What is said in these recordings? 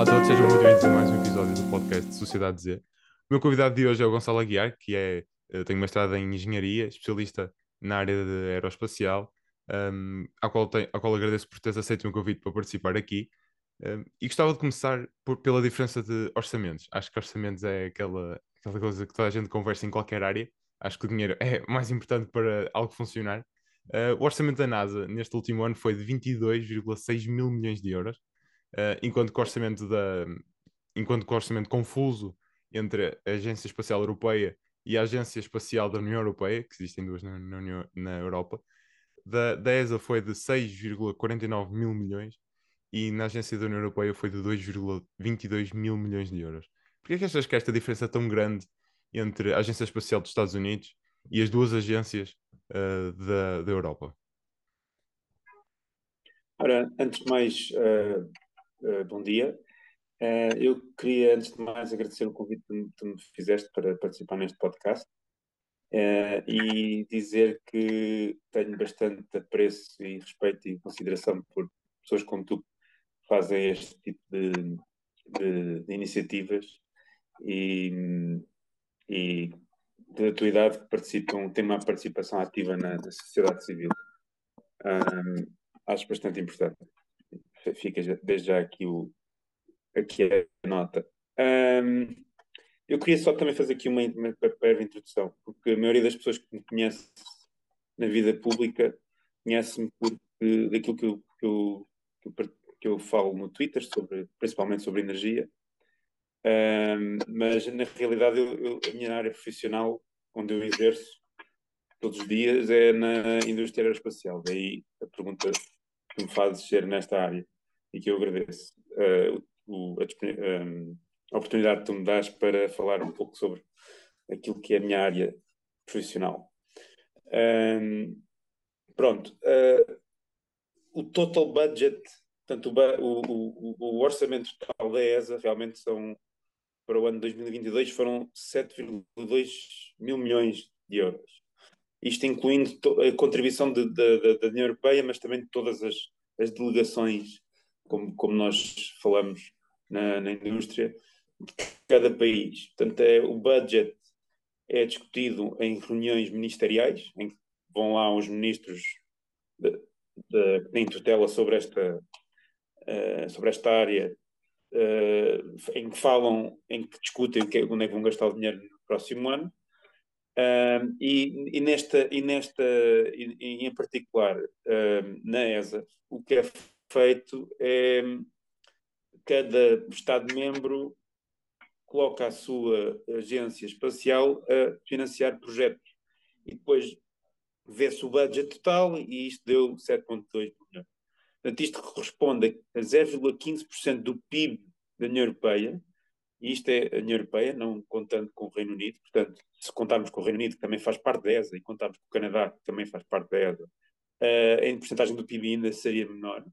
Olá a todos, sejam muito bem-vindos a mais um episódio do podcast Sociedade Z. O meu convidado de hoje é o Gonçalo Aguiar, que é, eh, tem mestrado em Engenharia, especialista na área de aeroespacial, um, ao, qual qual agradeço por teres aceito o meu convite para participar aqui. Um, e gostava de começar por, pela diferença de orçamentos. Acho que orçamentos é aquela, aquela coisa que toda a gente conversa em qualquer área. Acho que o dinheiro é mais importante para algo funcionar. Uh, o orçamento da NASA neste último ano foi de 22,6 mil milhões de euros, uh, enquanto que o orçamento da enquanto que o orçamento confuso entre a Agência Espacial Europeia e a Agência Espacial da União Europeia, que existem duas na, na, na Europa, da, da ESA foi de 6,49 mil milhões e na Agência da União Europeia foi de 2,22 mil milhões de euros. Porquê é que achas que esta diferença é tão grande entre a Agência Espacial dos Estados Unidos e as duas agências uh, da, da Europa? Ora, antes de mais, uh, uh, bom dia. eu queria, antes de mais, agradecer o convite que tu me fizeste para participar neste podcast e dizer que tenho bastante apreço e respeito e consideração por pessoas como tu que fazem este tipo de, de, de iniciativas e, e da tua idade que participam, têm uma participação ativa na, na sociedade civil. Um, acho bastante importante. Fica desde já aqui, o, aqui a nota. Um, eu queria só também fazer aqui uma, uma breve introdução, porque a maioria das pessoas que me conhece na vida pública conhece-me daquilo que eu, que, eu, que, eu, que eu falo no Twitter, sobre, principalmente sobre energia. Um, mas na realidade eu, a minha área profissional onde eu exerço todos os dias é na indústria aeroespacial daí a pergunta que me fazes ser nesta área e que eu agradeço uh, o, a, um, a, oportunidade que tu me dás para falar um pouco sobre aquilo que é a minha área profissional um, pronto uh, o total budget portanto o, o, o orçamento total da ESA realmente são para o ano 2022 foram 7,2 mil milhões de euros. Isto incluindo a contribuição de, de, de, da União Europeia, mas também de todas as, as delegações, como, como nós falamos na, na indústria, de cada país. Portanto, é, o budget é discutido em reuniões ministeriais, em que vão lá os ministros que têm tutela sobre esta, uh, sobre esta área uh, em que falam, em que discutem que, onde é que vão gastar o dinheiro no próximo ano. Uh, e, e, nesta, e nesta e, e em particular uh, na ESA, o que é feito é cada Estado-membro coloca a sua agência espacial a financiar projetos e depois vê-se o budget total e isto deu 7,2 milhões. Portanto, isto corresponde a 0,15% do PIB da União Europeia, e isto é a União Europeia, não contando com o Reino Unido. Portanto, se contarmos com o Reino Unido, que também faz parte da ESA, e contarmos com o Canadá, que também faz parte da ESA, uh, em porcentagem do PIB ainda seria menor.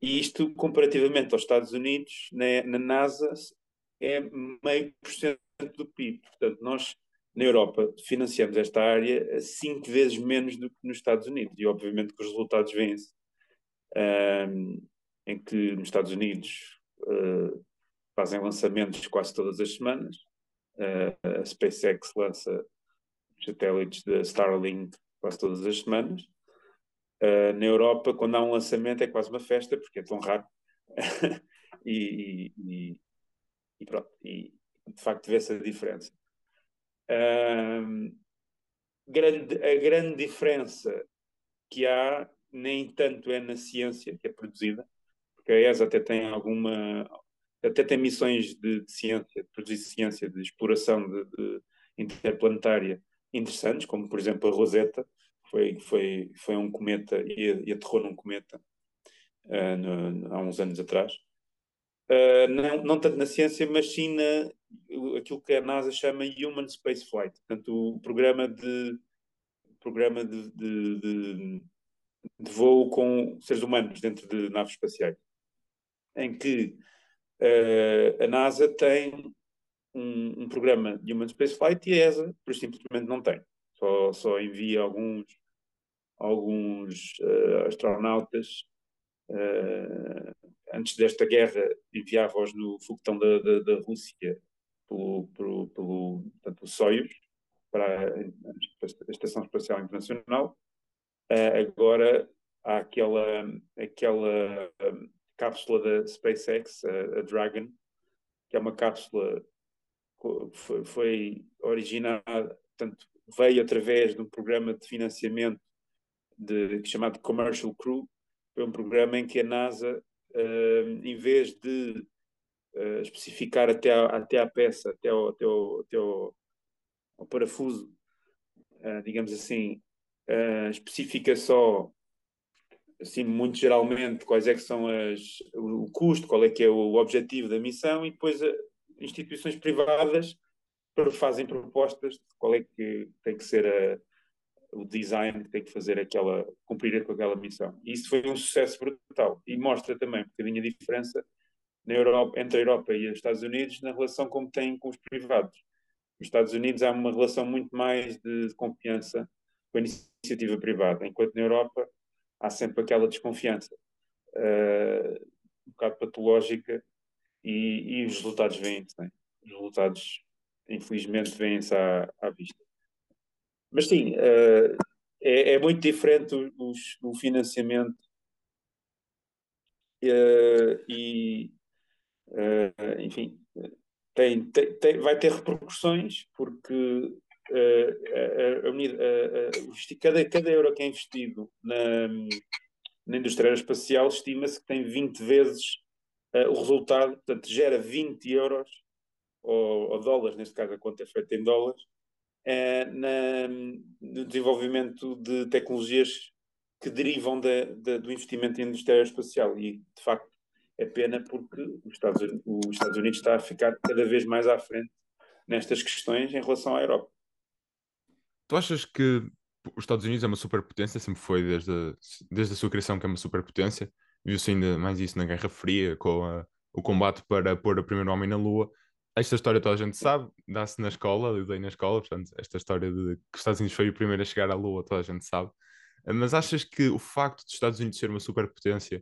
E isto, comparativamente aos Estados Unidos, na, na NASA, é meio por cento do PIB. Portanto, nós, na Europa, financiamos esta área cinco vezes menos do que nos Estados Unidos. E, obviamente, que os resultados vêm-se um, em que nos Estados Unidos uh, fazem lançamentos quase todas as semanas. Uh, a SpaceX lança satélites da Starlink quase todas as semanas. Uh, na Europa, quando há um lançamento, é quase uma festa, porque é tão raro. e, e, e, pronto, e de facto vê-se a diferença. grande, a grande diferença que há nem tanto é na ciência que é produzida, porque a ESA até tem alguma, até tem missões de, de ciência, de produzir ciência, de exploração de, de interplanetária interessantes, como por exemplo a Rosetta, foi, foi, foi um cometa e, e aterrou num cometa uh, no, há uns anos atrás. Uh, não, não tanto na ciência, mas sim na, aquilo que a NASA chama Human Space Flight, portanto, o programa de, programa de, de, de de voo com seres humanos dentro de naves espaciais, em que uh, a NASA tem um, um, programa de Human Spaceflight e a ESA, por simplesmente, não tem. Só, só envia alguns, alguns uh, astronautas uh, antes desta guerra, enviava-os no foguetão da, da, da Rússia pelo, pelo, pelo portanto, Soyuz, para a Estação Espacial Internacional. Agora há aquela, aquela um, cápsula da SpaceX, a, a, Dragon, que é uma cápsula que foi, originada, portanto, veio através de um programa de financiamento de, chamado Commercial Crew. Foi um programa em que a NASA, uh, em vez de uh, especificar até a, até a peça, até o, até o, até o, o parafuso, uh, digamos assim, especifica só assim, muito geralmente, quais é que são as, o custo, qual é que é o objetivo da missão e depois instituições privadas fazem propostas de qual é que tem que ser a, o design que tem que fazer aquela, cumprir com aquela missão. E isso foi um sucesso brutal e mostra também um bocadinho a diferença Europa, entre a Europa e os Estados Unidos na relação como têm com os privados. Nos Estados Unidos há uma relação muito mais de, de confiança com a iniciativa privada, enquanto na Europa há sempre aquela desconfiança uh, um bocado patológica e, e os resultados vêm-se. Né? Os resultados, infelizmente, vêm-se à, à, vista. Mas sim, uh, é, é, muito diferente o, o financiamento uh, e, enfim, tem, tem, tem, vai ter repercussões porque a, cada, cada euro que é investido na, na indústria aeroespacial estima-se que tem 20 vezes uh, o resultado, portanto, gera 20 euros, ou, ou, dólares, neste caso a conta é feita em dólares, uh, na, no desenvolvimento de tecnologias que derivam de, de, do investimento em indústria aeroespacial. E, de facto, é pena porque os Estados, os Estados Unidos está a ficar cada vez mais à frente nestas questões em relação à Europa. Tu achas que os Estados Unidos é uma superpotência, sempre foi desde a, desde a sua criação que é uma superpotência, viu-se ainda mais isso na Guerra Fria, com a, o combate para pôr o primeiro homem na Lua. Esta história toda a gente sabe, dá-se na escola, eu dei na escola, portanto, esta história de que os Estados Unidos foi o primeiro a chegar à Lua, toda a gente sabe. Mas achas que o facto dos Estados Unidos ser uma superpotência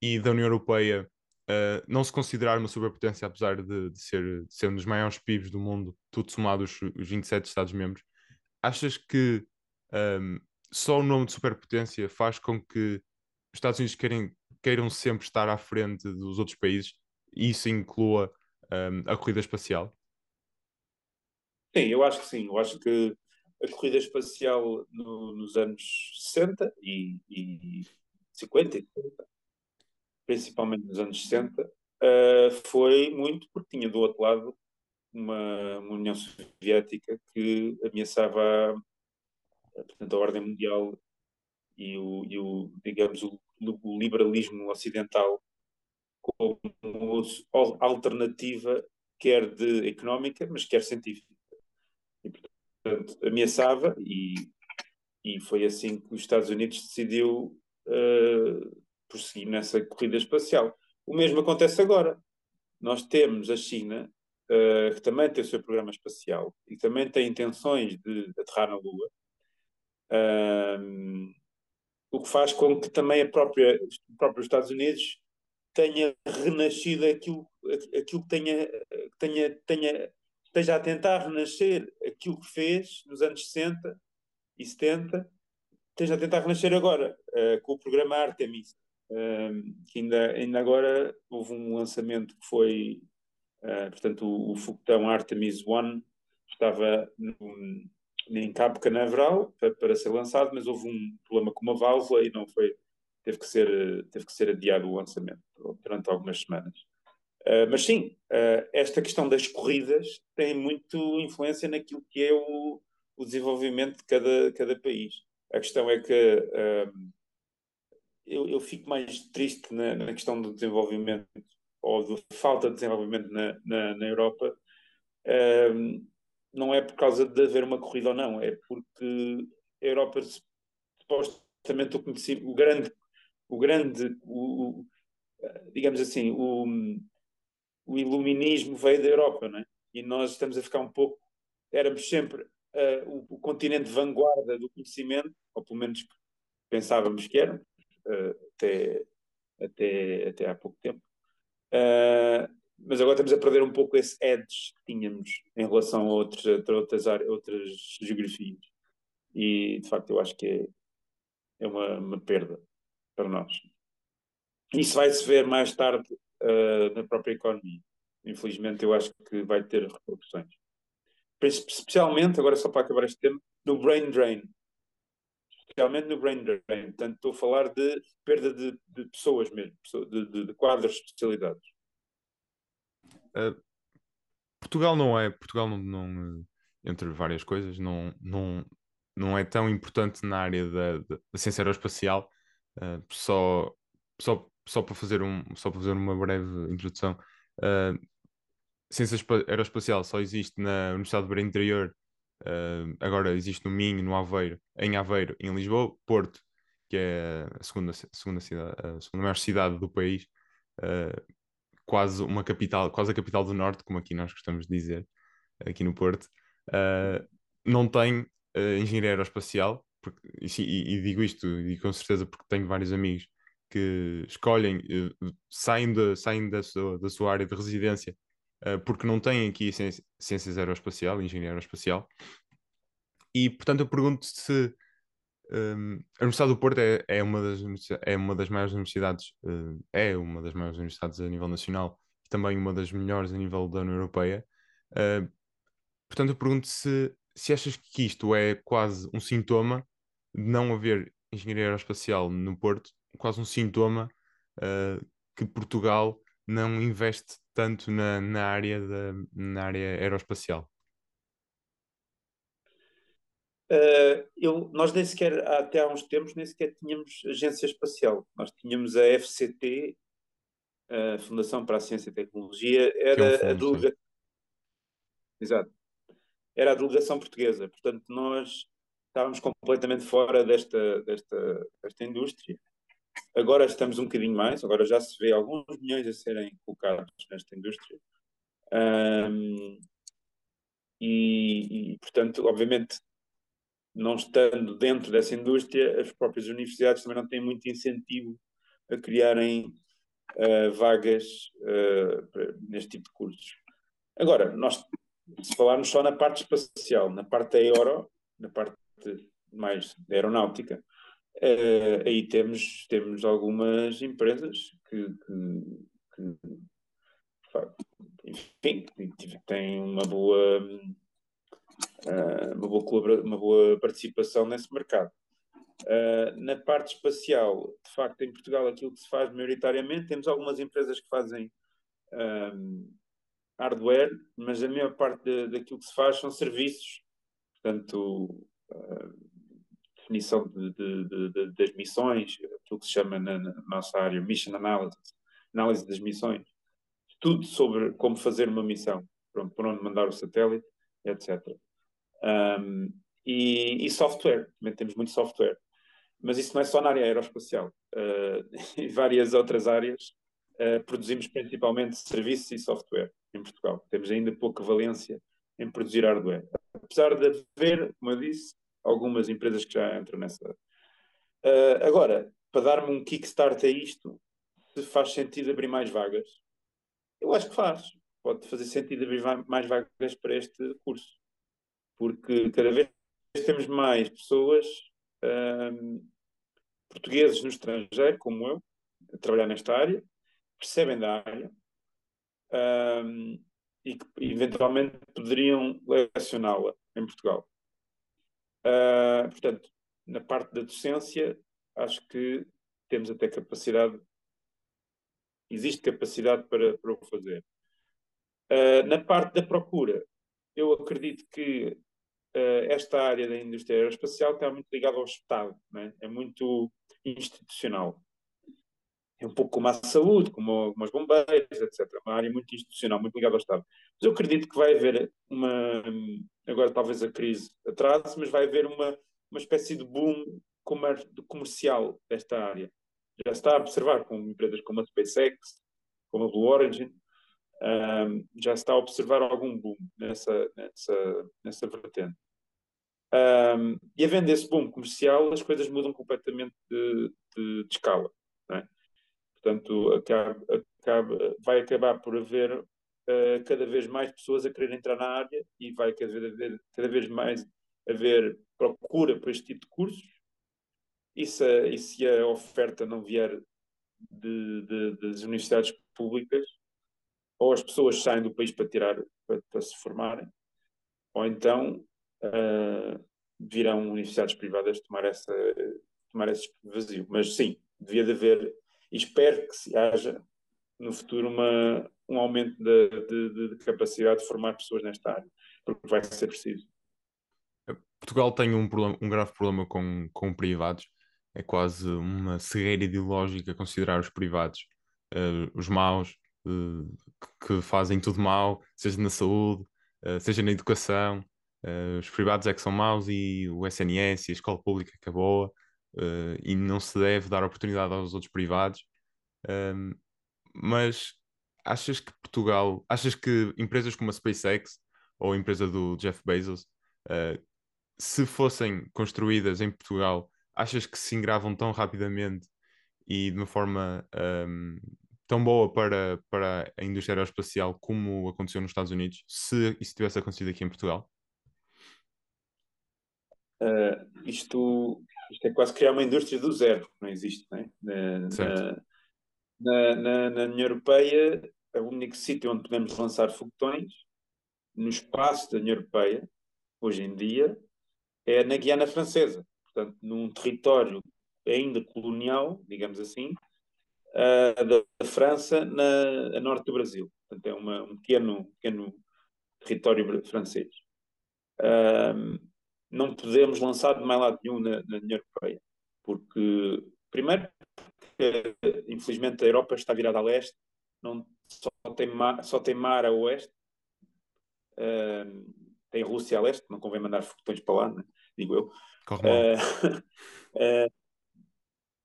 e da União Europeia uh, não se considerar uma superpotência, apesar de, de, ser, de ser um dos maiores PIBs do mundo, tudo somado os, os 27 Estados-membros, achas que um, só o nome de superpotência faz com que os Estados Unidos querem, queiram sempre estar à frente dos outros países e isso inclua um, a corrida espacial? Sim, eu acho que sim. Eu acho que a corrida espacial no, nos anos 60 e, e 50 e 70, principalmente nos anos 60, uh, ah, foi muito porque tinha do outro lado uma, uma União Soviética que ameaçava portanto, a ordem mundial e o, e o digamos, o, o, liberalismo ocidental como alternativa, quer de económica, mas quer científica. E, portanto, ameaçava, e, e foi assim que os Estados Unidos decidiu uh, prosseguir nessa corrida espacial. O mesmo acontece agora. Nós temos a China uh, que também tem o seu programa espacial e também tem intenções de aterrar na Lua. Um, o que faz com que também a própria, os próprios Estados Unidos tenha renascido aquilo, aquilo que tenha, tenha, tenha, esteja a tentar renascer aquilo que fez nos anos 60 e 70, esteja a tentar renascer agora uh, com o programa Artemis. Um, que ainda, ainda agora houve um lançamento que foi Uh, portanto, o, o foguetão Artemis 1 estava em Cabo Canaveral para, para, ser lançado, mas houve um problema com uma válvula e não foi, teve que ser, teve que ser adiado o lançamento durante algumas semanas. Uh, mas sim, uh, esta questão das corridas tem muito influência naquilo que é o, o desenvolvimento de cada, cada país. A questão é que eu, eu, fico mais triste na, na questão do desenvolvimento ou de falta de desenvolvimento na, na, na Europa, um, ehm, não é por causa de haver uma corrida ou não, é porque a Europa supostamente o, o grande, o grande, o, o, digamos assim, o, o iluminismo veio da Europa, não é? E nós estamos a ficar um pouco, éramos sempre uh, o, o, continente vanguarda do conhecimento, ou pelo menos pensávamos que éramos, uh, até até, até há pouco tempo. Uh, mas agora estamos a perder um pouco esse edge que tínhamos em relação a, outros, outras, áreas, outras geografias. E, de facto, eu acho que é, é uma, uma perda para nós. Isso vai-se ver mais tarde uh, na própria economia. Infelizmente, eu acho que vai ter repercussões. Especialmente, agora só para acabar este tema, no brain drain. Especialmente no brain drain. Portanto, estou a falar de perda de, de pessoas mesmo, de, de, de quadros de especialidades. Uh, Portugal não é, Portugal não, não, entre várias coisas, não, não, não é tão importante na área da, da, ciência aeroespacial. Uh, só, só, só, para fazer um, só para fazer uma breve introdução, uh, ciência aeroespacial só existe na Universidade do Beira Interior, uh, agora existe no Minho, no Aveiro, em Aveiro, em Lisboa, Porto, que é a segunda, segunda, cidade, a segunda maior cidade do país, uh, quase uma capital, quase a capital do Norte, como aqui nós gostamos de dizer, aqui no Porto, uh, não tem engenharia aeroespacial, porque, e, e, digo isto e com certeza porque tenho vários amigos que escolhem, saem, de, saem da, sua, da sua área de residência uh, porque não têm aqui ciências aeroespacial, engenharia aeroespacial. E, portanto, eu pergunto se um, a Universidade do Porto é, é, uma das, é uma das maiores universidades, uh, é uma das maiores universidades a nível nacional e também uma das melhores a nível da União Europeia. Uh, portanto, eu pergunto se, se achas que isto é quase um sintoma de não haver engenharia aeroespacial no Porto, quase um sintoma uh, que Portugal não investe tanto na, na, área, da, na área aeroespacial? Uh, eu, nós nem sequer, até há uns tempos, nem sequer tínhamos agência espacial. Nós tínhamos a FCT, a Fundação para a Ciência e Tecnologia, era é um fundo, a delegação. Exato. Era a delegação portuguesa. Portanto, nós estávamos completamente fora desta, desta, desta indústria. Agora estamos um bocadinho mais, agora já se vê alguns milhões a serem colocados nesta indústria. Um, e, e, portanto, obviamente, não estando dentro dessa indústria, as próprias universidades também não têm muito incentivo a criarem uh, vagas uh, neste tipo de cursos. Agora, nós, se falarmos só na parte espacial, na parte aero, na parte mais da aeronáutica, Uh, aí temos, temos algumas empresas que, que, que enfim, têm uma boa, uh, uma, boa uma boa participação nesse mercado. Uh, na parte espacial, de facto, em Portugal, aquilo que se faz maioritariamente, temos algumas empresas que fazem um, hardware, mas a maior parte de, daquilo que se faz são serviços, portanto, uh, definição de, de, de, das missões, aquilo que se chama na, na, nossa área Mission Analysis, análise das missões, tudo sobre como fazer uma missão, pronto, por onde mandar o satélite, etc. Um, e, e, software, também temos muito software. Mas isso não é só na área aeroespacial. Uh, em várias outras áreas uh, produzimos principalmente serviços e software em Portugal. Temos ainda pouca valência em produzir hardware. Apesar de haver, como eu disse, algumas empresas que já entram nessa. Uh, agora, para dar-me um kickstart a isto, se faz sentido abrir mais vagas, eu acho que faz. Pode fazer sentido abrir mais vagas para este curso. Porque cada vez temos mais pessoas um, portugueses no estrangeiro, como eu, a trabalhar nesta área, percebem da área um, e que eventualmente poderiam lecioná-la em Portugal. Uh, portanto, na parte da docência, acho que temos até capacidade, existe capacidade para, para o fazer. Uh, na parte da procura, eu acredito que uh, esta área da indústria aeroespacial está muito ligada ao Estado, é? é muito institucional. É um pouco como a saúde, como, os bombeiros, etc. Uma área muito institucional, muito ligada ao Estado. Mas eu acredito que vai haver uma, agora talvez a crise atrase, mas vai haver uma, uma espécie de boom comercial desta área. Já está a observar com empresas como a SpaceX, como a Blue Origin, um, já está a observar algum boom nessa, nessa, nessa vertente. Um, e havendo esse boom comercial, as coisas mudam completamente de, de, de escala. É? Portanto, acaba, acaba, vai acabar por haver uh, cada vez mais pessoas a querer entrar na área e vai cada vez, cada vez mais haver procura por este tipo de cursos. E se, e se a oferta não vier de, de, das universidades públicas, ou as pessoas saem do país para tirar para, para se formarem, ou então uh, virão universidades privadas tomar, essa, tomar esse vazio. Mas sim, devia de haver, e espero que se haja no futuro uma, um aumento de, de, de, capacidade de formar pessoas nesta área, porque vai ser preciso. Portugal tem um, problema, um grave problema com, com privados, é quase uma cegueira ideológica considerar os privados uh, os maus, uh, que, fazem tudo mal, seja na saúde, uh, seja na educação. os privados é que são maus e o SNS e a escola pública que é boa, e não se deve dar oportunidade aos outros privados. Ehm, mas achas que Portugal, achas que empresas como a SpaceX ou a empresa do Jeff Bezos, se fossem construídas em Portugal, achas que se engravam tão rapidamente e de uma forma um, tão boa para, para a indústria aeroespacial como aconteceu nos Estados Unidos, se isso tivesse acontecido aqui em Portugal? Uh, isto, isto é quase criar uma indústria do zero, não existe, não é? Na, na, na, na União Europeia, é o único sítio onde podemos lançar foguetões no espaço da União Europeia, hoje em dia, é na Guiana Francesa portanto, num território ainda colonial, digamos assim, uh, da França na, a norte do Brasil. Portanto, é uma, um pequeno, pequeno território francês. Uh, não podemos lançar de mais lado nenhum na, na União Europeia, porque, primeiro, porque, infelizmente a Europa está virada a leste, não, só, tem mar, só tem mar a oeste, uh, tem Rússia a leste, não convém mandar foguetões para lá, né? digo eu. Corre mal. Uh,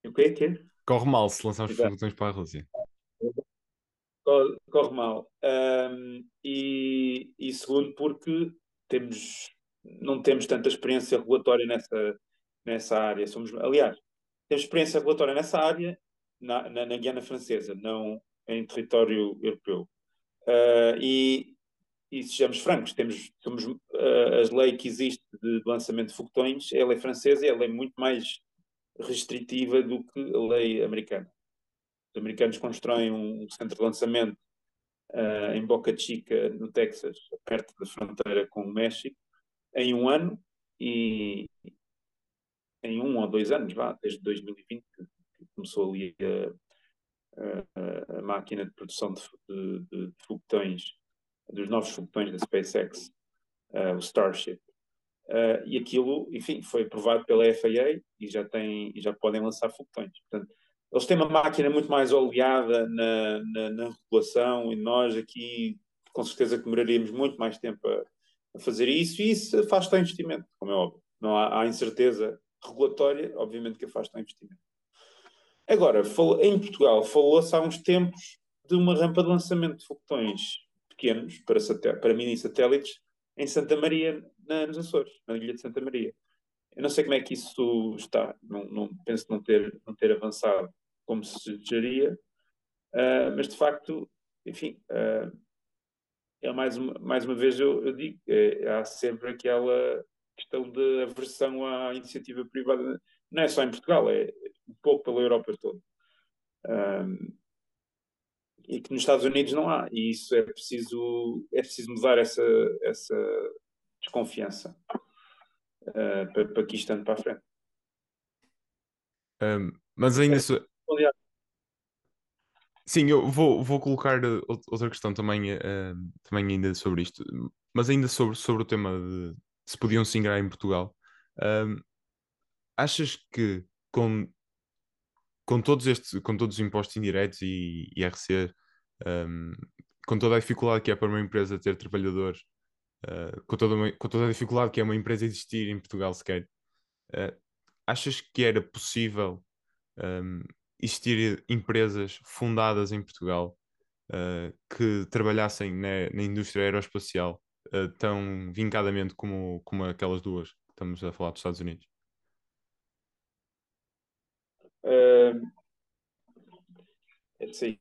uh, o que é que é? Corre mal se lançar os foguetões para a Rússia. Corre, corre mal. Um, e, e segundo, porque temos, não temos tanta experiência regulatória nessa, nessa área. Somos, aliás, temos experiência regulatória nessa área na, na, na Guiana Francesa, não em território europeu. Uh, e, e sejamos francos, temos, temos uh, a lei que existe de lançamento de foguetões, é a lei francesa e a lei muito mais restritiva do que a lei americana. Os americanos constroem um centro de lançamento uh, em Boca Chica, no Texas, perto da fronteira com o México, em um ano e em um ou dois anos, vá, desde 2020 que, começou ali a, a, a, máquina de produção de, de, de foguetões dos novos foguetões da SpaceX, uh, o Starship. Uh, e aquilo, enfim, foi aprovado pela FAA e já, tem, e já podem lançar foguetões. Portanto, eles têm uma máquina muito mais oleada na, na, na regulação e nós aqui, com certeza, demoraríamos muito mais tempo a, a fazer isso e isso afasta o investimento, como é óbvio. Não há, há incerteza regulatória, obviamente que afasta o investimento. Agora, em Portugal, falou-se há uns tempos de uma rampa de lançamento de foguetões pequenos para, para mini satélites em Santa Maria, na, nos Açores, na ilha de Santa Maria. Eu não sei como é que isso está, não, não penso não ter, não ter avançado como se desejaria, uh, mas de facto, enfim, uh, é mais uma, mais uma vez eu, eu digo, é, há sempre aquela questão de aversão à iniciativa privada, não é só em Portugal, é um pouco pela Europa toda. Um, e que nos Estados Unidos não há. E isso é preciso, é preciso mudar essa, essa desconfiança uh, para, para que isto ande para a frente. Um, mas ainda. So... Sim, eu vou, vou colocar outra questão também, uh, também ainda sobre isto, mas ainda sobre, sobre o tema de se podiam se ingrar em Portugal. Um, achas que com com todos estes, com todos os impostos indiretos e IRC, um, com toda a dificuldade que é para uma empresa ter trabalhadores, uh, com, toda uma, com toda a dificuldade que é uma empresa existir em Portugal sequer, uh, achas que era possível um, existir empresas fundadas em Portugal uh, que trabalhassem na, na indústria aeroespacial tão vincadamente como, como aquelas duas que estamos a falar dos Estados Unidos? é assim,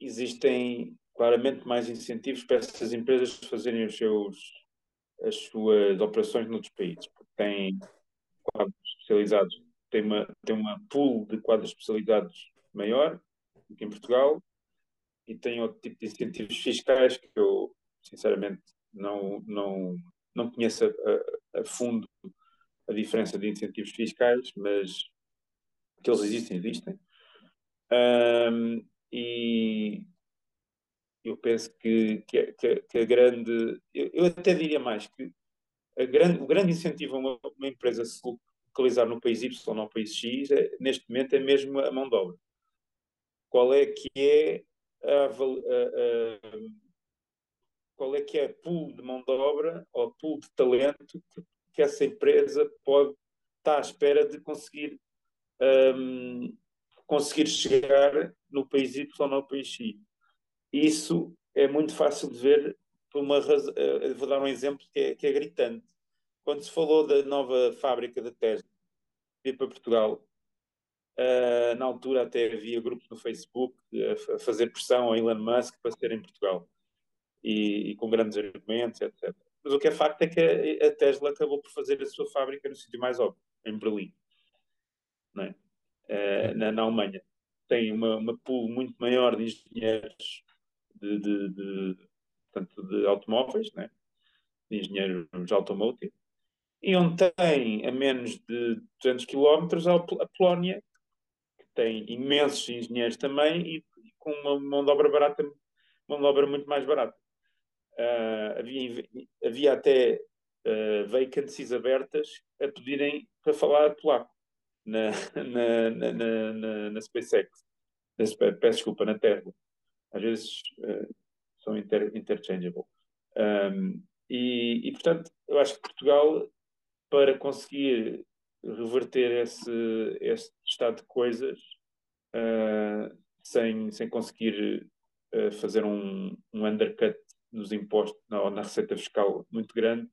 existem claramente mais incentivos para essas empresas fazerem os seus, as suas operações noutros países, porque têm quadros especializados, tem uma, tem uma pool de quadros especializados maior do que em Portugal e tem outro tipo de incentivos fiscais que eu, sinceramente, não, não, não conheço a, a, a fundo a diferença de incentivos fiscais, mas que eles existem, existem. Um, e eu penso que, que, que, a grande. Eu, eu, até diria mais que grande, o grande incentivo a uma, uma, empresa se localizar no país Y ou no país X, é, neste momento, é mesmo a mão de obra. Qual é que é a, a, a, qual é que é a pool de mão de obra ou pool de talento que, que essa empresa pode estar à espera de conseguir um, conseguir chegar no país Y ou no país X. Isso é muito fácil de ver por uma razão. Uh, vou dar um exemplo que é, que é gritante. Quando se falou da nova fábrica da Tesla vir para Portugal, uh, na altura até havia grupos no Facebook a, fazer pressão ao Elon Musk para ser em Portugal e, e, com grandes argumentos, etc. Mas o que é facto é que a, Tesla acabou por fazer a sua fábrica no sítio mais óbvio, em Berlim, é? uh, na, na, Alemanha. Tem uma, uma pool muito maior de engenheiros de, de, de, portanto, de automóveis, né? de engenheiros automotive, e onde tem a menos de 200 km a Polónia, que tem imensos engenheiros também e, com uma mão de obra barata, mão de obra muito mais barata. Uh, havia, havia até uh, vacancies abertas a pedirem para falar polaco na, na, na, na, na SpaceX. Peço desculpa, na Tesla. Às vezes uh, são inter, interchangeable. Um, e, e, portanto, eu acho que Portugal, para conseguir reverter esse, esse estado de coisas, uh, sem, sem conseguir uh, fazer um, um undercut nos impostos ou na receita fiscal muito grande,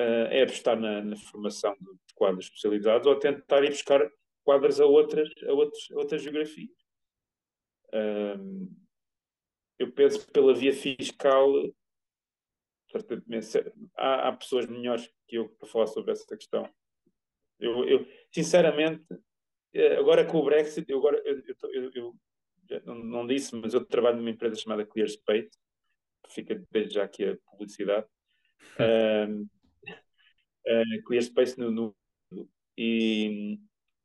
uh, é apostar na, na formação de, quadros especializados ou tentar ir buscar quadros a outras, a outros, a outras geografias. Eu penso que pela via fiscal há, há, pessoas melhores que eu para falar sobre essa questão. Eu, eu sinceramente, eh, agora com o Brexit, eu agora eu, eu, eu não, não, disse, mas eu trabalho numa empresa chamada ClearSpace, fica desde já aqui a publicidade. um, uh, ClearSpace no, no, e,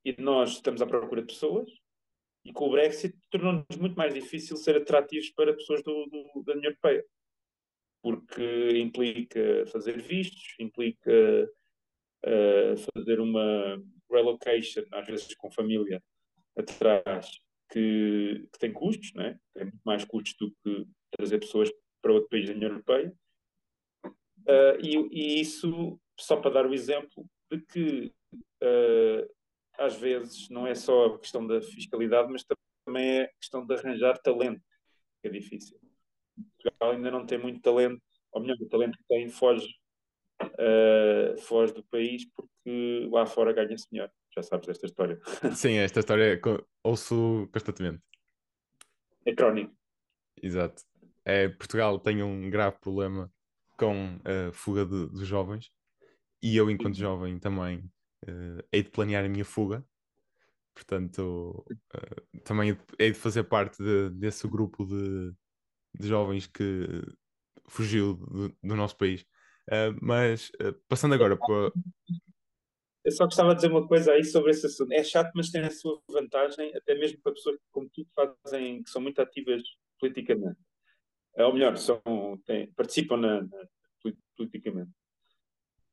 e nós estamos à procura de pessoas e com o Brexit tornou-nos muito mais difícil ser atrativos para pessoas do, do, da União Europeia porque implica fazer vistos, implica uh, fazer uma relocation, às vezes com família atrás, que, que tem custos, né? tem muito mais custos do que trazer pessoas para outro país da União Europeia. Uh, e, e, isso, só para dar o exemplo de que uh, às vezes não é só a questão da fiscalidade, mas também é a questão de arranjar talento, que é difícil. Portugal ainda não tem muito talento, ou melhor, o talento que tem foge, uh, foge do país porque lá fora ganha-se melhor. Já sabes desta história. Sim, esta história ouço constantemente. É crónico. Exato é, Portugal tem um grave problema com a fuga de, de jovens e eu, enquanto jovem, também uh, hei de planear a minha fuga. Portanto, uh, também hei de fazer parte de, desse grupo de, de jovens que fugiu do, do nosso país. Uh, mas, passando agora para. Eu só gostava de dizer uma coisa aí sobre esse assunto. É chato, mas tem a sua vantagem, até mesmo para pessoas como tu fazem, que são muito ativas politicamente ou melhor, são, têm, participam na, na, politicamente.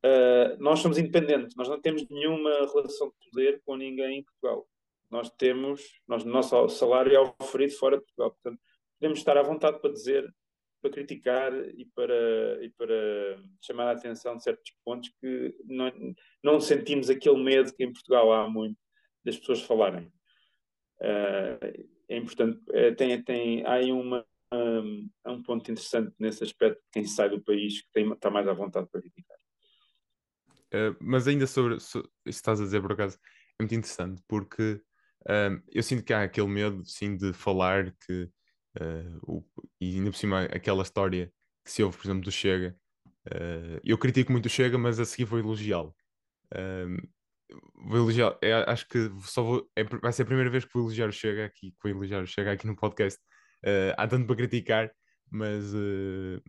Uh, nós somos independentes, nós não temos nenhuma relação de poder com ninguém em Portugal. Nós temos, nós, nosso salário é oferido fora de Portugal. Portanto, podemos estar à vontade para dizer, para criticar e para, e para chamar a atenção de certos pontos que não, não sentimos aquele medo que em Portugal há muito das pessoas falarem. Uh, é importante, é, tem, tem, há aí uma, um, um ponto interessante nesse aspecto, quem sai do país que tem, está mais à vontade para criticar. Uh, mas ainda sobre, isso estás a dizer por acaso, é muito interessante porque Um, eu sinto que há aquele medo, sim, de falar que, uh, o, e ainda por cima aquela história que se ouve, por exemplo, do Chega. Uh, eu critico muito o Chega, mas a seguir vou elogiá-lo. Um, vou elogiar, é, acho que só vou, é, vai ser a primeira vez que vou elogiar o Chega aqui, que vou elogiar o Chega aqui no podcast. Uh, há tanto para criticar, mas, uh,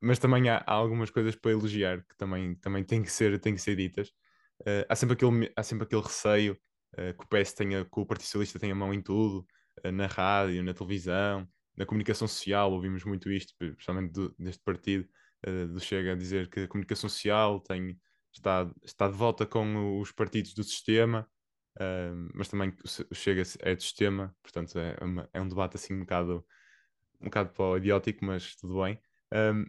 mas também há, há, algumas coisas para elogiar que também, também têm que ser, têm que ser ditas. Uh, há, sempre aquele, há sempre aquele receio que o PS tenha, que o Partido Socialista tenha mão em tudo, na rádio, na televisão, na comunicação social, ouvimos muito isto, principalmente do, deste partido, do Chega a dizer que a comunicação social tem, está, está de volta com os partidos do sistema, uh, mas também o Chega é do sistema, portanto é, uma, é um debate assim um bocado, um bocado para idiótico, mas tudo bem. Um,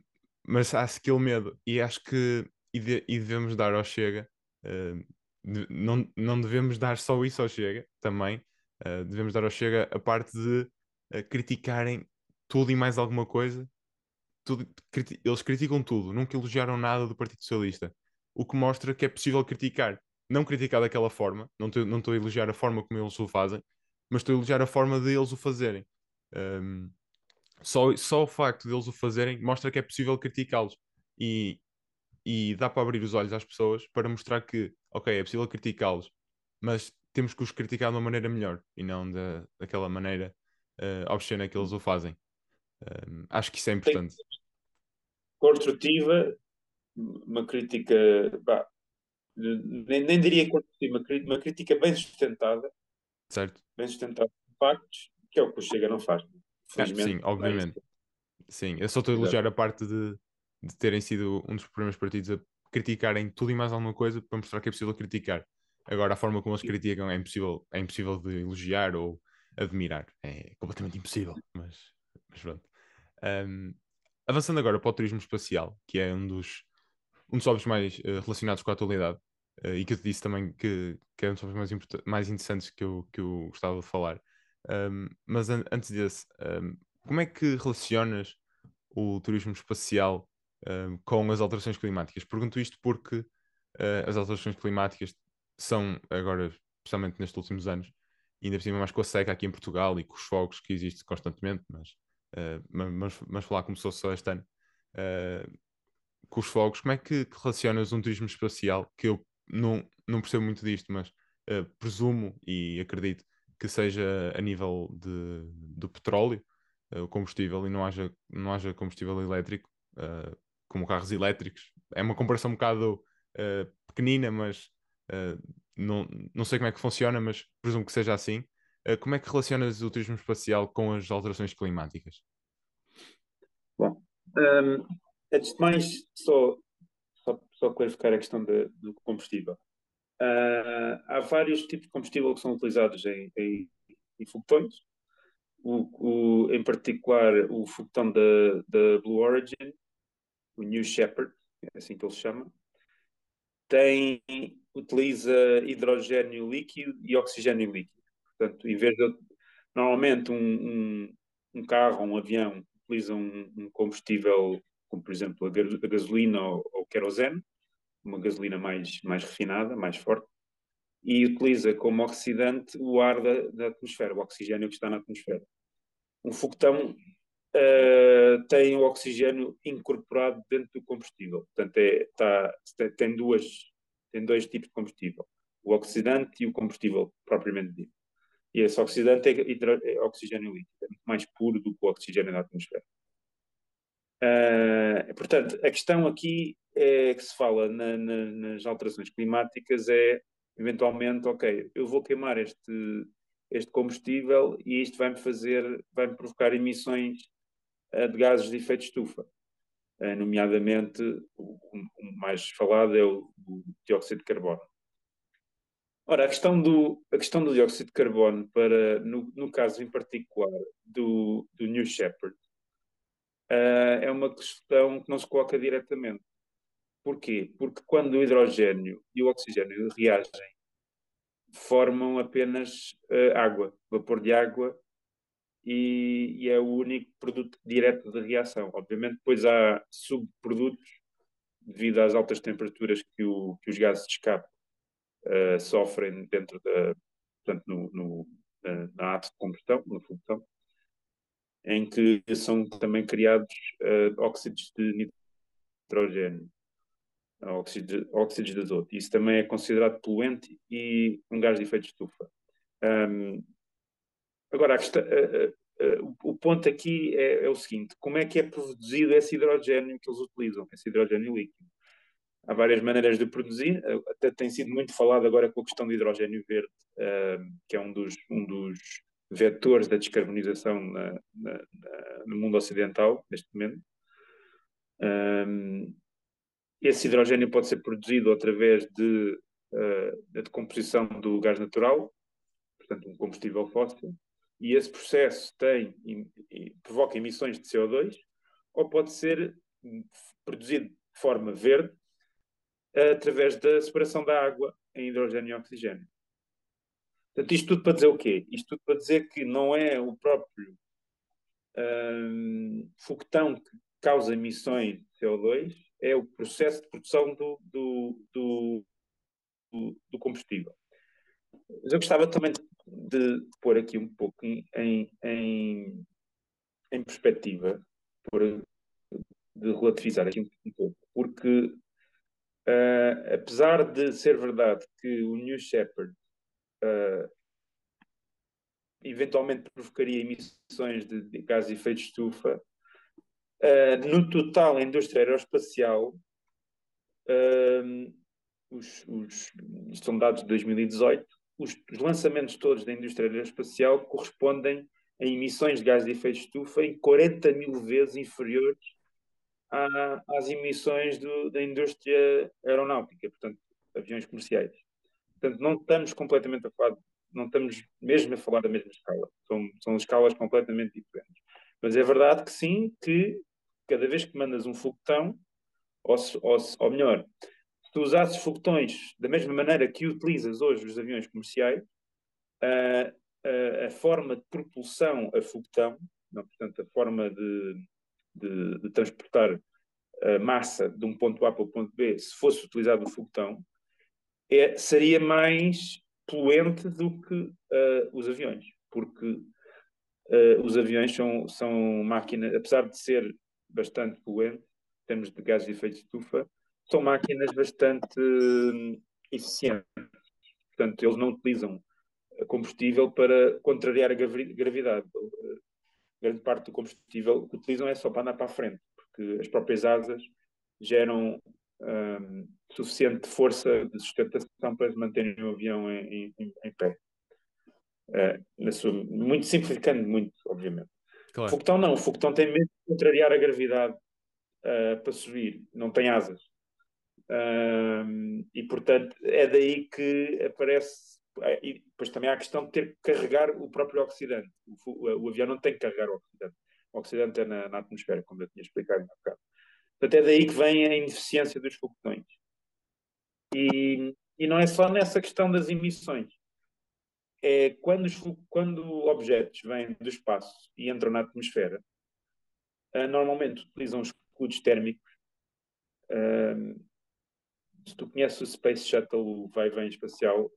mas há aquele medo, e acho que e, de, e devemos dar ao Chega, uh, de, não, não devemos dar só isso ao Chega, também uh, devemos dar ao Chega a parte de criticarem tudo e mais alguma coisa tudo, criti eles criticam tudo, nunca elogiaram nada do Partido Socialista o que mostra que é possível criticar. Não criticar daquela forma, não estou a elogiar a forma como eles o fazem, mas estou a elogiar a forma de eles o fazerem. Um, só, só o facto de eles o fazerem mostra que é possível criticá-los. E, e dá para abrir os olhos às pessoas para mostrar que, ok, é possível criticá-los, mas temos que os criticar de uma maneira melhor e não da, daquela maneira uh, obscena que eles o fazem. Um, acho que isso é importante. Construtiva uma crítica, bah, nem, nem diria construtiva, uma crítica bem sustentada, certo. bem sustentada de factos, que é o que o Chega não faz. É, sim, obviamente. sim, eu só estou a elogiar a parte de, de terem sido um dos primeiros partidos a criticarem tudo e mais alguma coisa para mostrar que é possível criticar. Agora, a forma como eles criticam é impossível, é impossível de elogiar ou admirar. É completamente impossível, mas, mas pronto. Um, avançando agora para o turismo espacial, que é um dos um dos tópicos mais uh, relacionados com a atualidade uh, e que eu te disse também que, que é um dos tópicos mais, mais interessantes que eu, que eu gostava de falar. Um, mas an antes desse, um, como é que relacionas o turismo espacial com as alterações climáticas? Pergunto isto porque uh, as alterações climáticas são, agora, especialmente nestes últimos anos, ainda por cima mais com a seca aqui em Portugal e com os fogos que existem constantemente, mas, uh, mas, mas falar começou só este ano, uh, com os fogos, como é que, relacionas um turismo espacial, que eu não, não percebo muito disto, mas uh, presumo e acredito que seja a nível de, do petróleo, o combustível, e não haja, não haja combustível elétrico, como carros elétricos. É uma comparação um bocado pequenina, mas não, não sei como é que funciona, mas presumo que seja assim. como é que relacionas o turismo espacial com as alterações climáticas? Bom, um ehm, Antes de mais, só, só, só clarificar a questão de, do combustível. Uh, há vários tipos de combustível que são utilizados em, em, em foguetões. O, o, em particular, o foguetão da, Blue Origin, o New Shepard, é assim que ele se chama, tem, utiliza hidrogênio líquido e oxigênio líquido. Portanto, em vez de. Normalmente, um, um, um carro, um avião, utiliza um, um combustível como por exemplo a, gasolina ou, ou querosene, uma gasolina mais, mais refinada, mais forte, e utiliza como oxidante o ar da, da atmosfera, o oxigênio que está na atmosfera. Um foguetão uh, tem o oxigênio incorporado dentro do combustível, portanto é, tá, tem, duas, tem dois tipos de combustível, o oxidante e o combustível propriamente dito. E esse oxidante é, é oxigênio líquido, é muito mais puro do que o oxigênio da atmosfera. Uh, portanto, a questão aqui é que se fala na, na, nas alterações climáticas é, eventualmente, ok, eu vou queimar este, este combustível e isto vai-me fazer, vai-me provocar emissões de gases de efeito estufa. Uh, nomeadamente, o, mais falado é o, dióxido de carbono. Ora, a questão do, a questão do dióxido de carbono, para, no, no caso em particular do, do New Shepard, uh, é uma questão que não se coloca diretamente. Porquê? Porque quando o hidrogênio e o oxigênio reagem, formam apenas água, vapor de água, e, e, é o único produto direto de reação. Obviamente, depois há subprodutos devido às altas temperaturas que, o, que os gases de escape uh, sofrem dentro da, portanto, no, no, na, na de combustão, na função, em que são também criados uh, óxidos de nitrogênio, óxidos, óxidos de azoto. Isso também é considerado poluente e um gás de efeito de estufa. Um, agora, questão, uh, uh, o ponto aqui é, é, o seguinte: como é que é produzido esse hidrogênio que eles utilizam, esse hidrogênio líquido? Há várias maneiras de produzir, até tem sido muito falado agora com a questão do hidrogênio verde, que é um dos, um dos vetores da descarbonização na, na, na, no mundo ocidental, neste momento. Esse hidrogênio pode ser produzido através de, da decomposição do gás natural, portanto, um combustível fóssil, e esse processo tem, e, e, provoca emissões de CO2, ou pode ser produzido de forma verde através da separação da água em hidrogênio e oxigênio. Portanto, isto tudo para dizer o quê? Isto tudo para dizer que não é o próprio um, foguetão que causa emissões de CO2, é o processo de produção do, do, do, do combustível. Mas eu gostava também de, de pôr aqui um pouco em, em, em perspectiva, por, de relativizar aqui um, pouco, porque uh, apesar de ser verdade que o New Shepard uh, eventualmente provocaria emissões de, de gases de efeito de estufa, uh, no total, a indústria aeroespacial, os, os, são dados de 2018, os, os, lançamentos todos da indústria aeroespacial correspondem a emissões de gases de efeito de estufa em 40 mil vezes inferiores à, às emissões do, da indústria aeronáutica, portanto, aviões comerciais. Portanto, não estamos completamente a falar, não estamos mesmo a falar da mesma escala. São, são escalas completamente diferentes. Mas é verdade que sim, que cada vez que mandas um foguetão, ou, ou, ou melhor, tu usasses foguetões da mesma maneira que utilizas hoje os aviões comerciais, a, a, a forma de propulsão a foguetão, não, portanto, a forma de, de, de transportar a massa de um ponto A para o ponto B, se fosse utilizado o foguetão, é, seria mais poluente do que uh, os aviões, porque uh, os aviões são, são máquinas, apesar de ser bastante poluente, em termos de gases de efeito de estufa, são máquinas bastante uh, eficientes. Portanto, eles não utilizam combustível para contrariar a gravidade. Grande parte do combustível que utilizam é só para andar para a frente, porque as próprias asas geram um, suficiente força de sustentação para manterem o avião em, em, em pé. Uh, sua, muito simplificando muito, obviamente. Claro. O foguetão não, o foguetão tem medo de contrariar a gravidade uh, para subir, não tem asas. E portanto é daí que aparece. E depois também há a questão de ter que carregar o próprio oxidante. O, o, avião não tem que carregar o oxidante. O oxidante é na, na atmosfera, como eu tinha explicado há bocado. Portanto, é daí que vem a ineficiência dos foguetões. E, e não é só nessa questão das emissões. É quando, os, quando objetos vêm do espaço e entram na atmosfera, uh, normalmente utilizam escudos térmicos. Se tu conheces o Space Shuttle, o vai vem espacial,